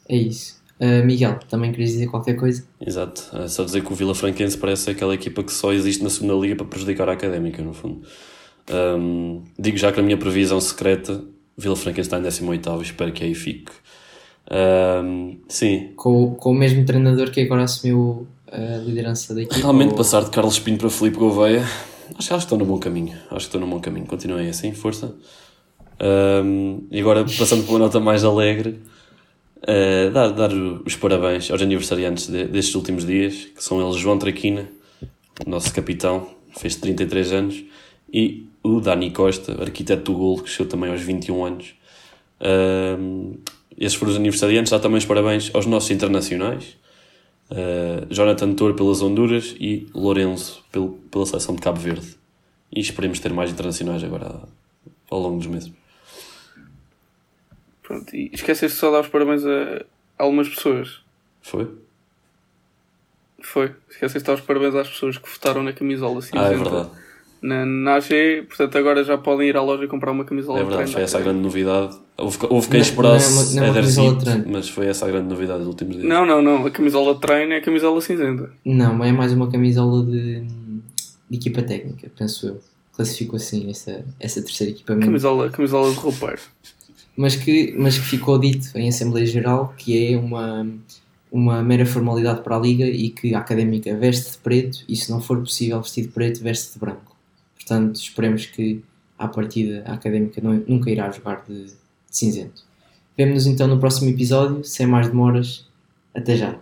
É isso. Uh, Miguel, também querias dizer qualquer coisa? Exato, é só dizer que o Vila Franquense parece aquela equipa que só existe na segunda liga para prejudicar a académica, no fundo. Um, digo já que na minha previsão secreta, Vila Franquense está em 18 espero que aí fique. Um, sim. Com, com o mesmo treinador que agora assumiu a liderança da equipa? Realmente ou... passar de Carlos Pinto para Felipe Gouveia, acho, que estou no bom caminho. Acho que estou no bom caminho. Continuem assim, força. Um, e agora passando por uma nota mais alegre. Uh, dar, dar os parabéns aos aniversariantes de, destes últimos dias, que são eles João Traquina, nosso capitão, fez 33 anos, e o Dani Costa, arquiteto do gol, que chegou também aos 21 anos. Uh, esses foram os aniversariantes. Dá também os parabéns aos nossos internacionais, uh, Jonathan Tor pelas Honduras e Lourenço pelo, pela seleção de Cabo Verde. E esperemos ter mais internacionais agora ao longo dos meses. Pronto, e esqueceste só de dar os parabéns a algumas pessoas. Foi? Foi. Esqueceste de dar os parabéns às pessoas que votaram na camisola cinzenta. Ah, é verdade. Na, na AG, portanto agora já podem ir à loja e comprar uma camisola É verdade, de foi essa a grande novidade. Houve, houve quem Não- esperasse não é não é Zip, mas foi essa a grande novidade dos últimos dias. Não, não, não. A camisola de treino é a camisola cinzenta. Não, mas é mais uma camisola de, de equipa técnica, penso eu. Classifico assim essa, essa terceira equipa mesmo. Camisola, camisola de roupeiro. mas que, mas que ficou dito em Assembleia Geral que é uma, uma mera formalidade para a Liga e que a Académica veste de preto e se não for possível vestir de preto, veste de branco. Portanto, esperemos que à partida a Académica não- nunca irá jogar de, de cinzento. Vemo-nos então no próximo episódio, sem mais demoras. Até já!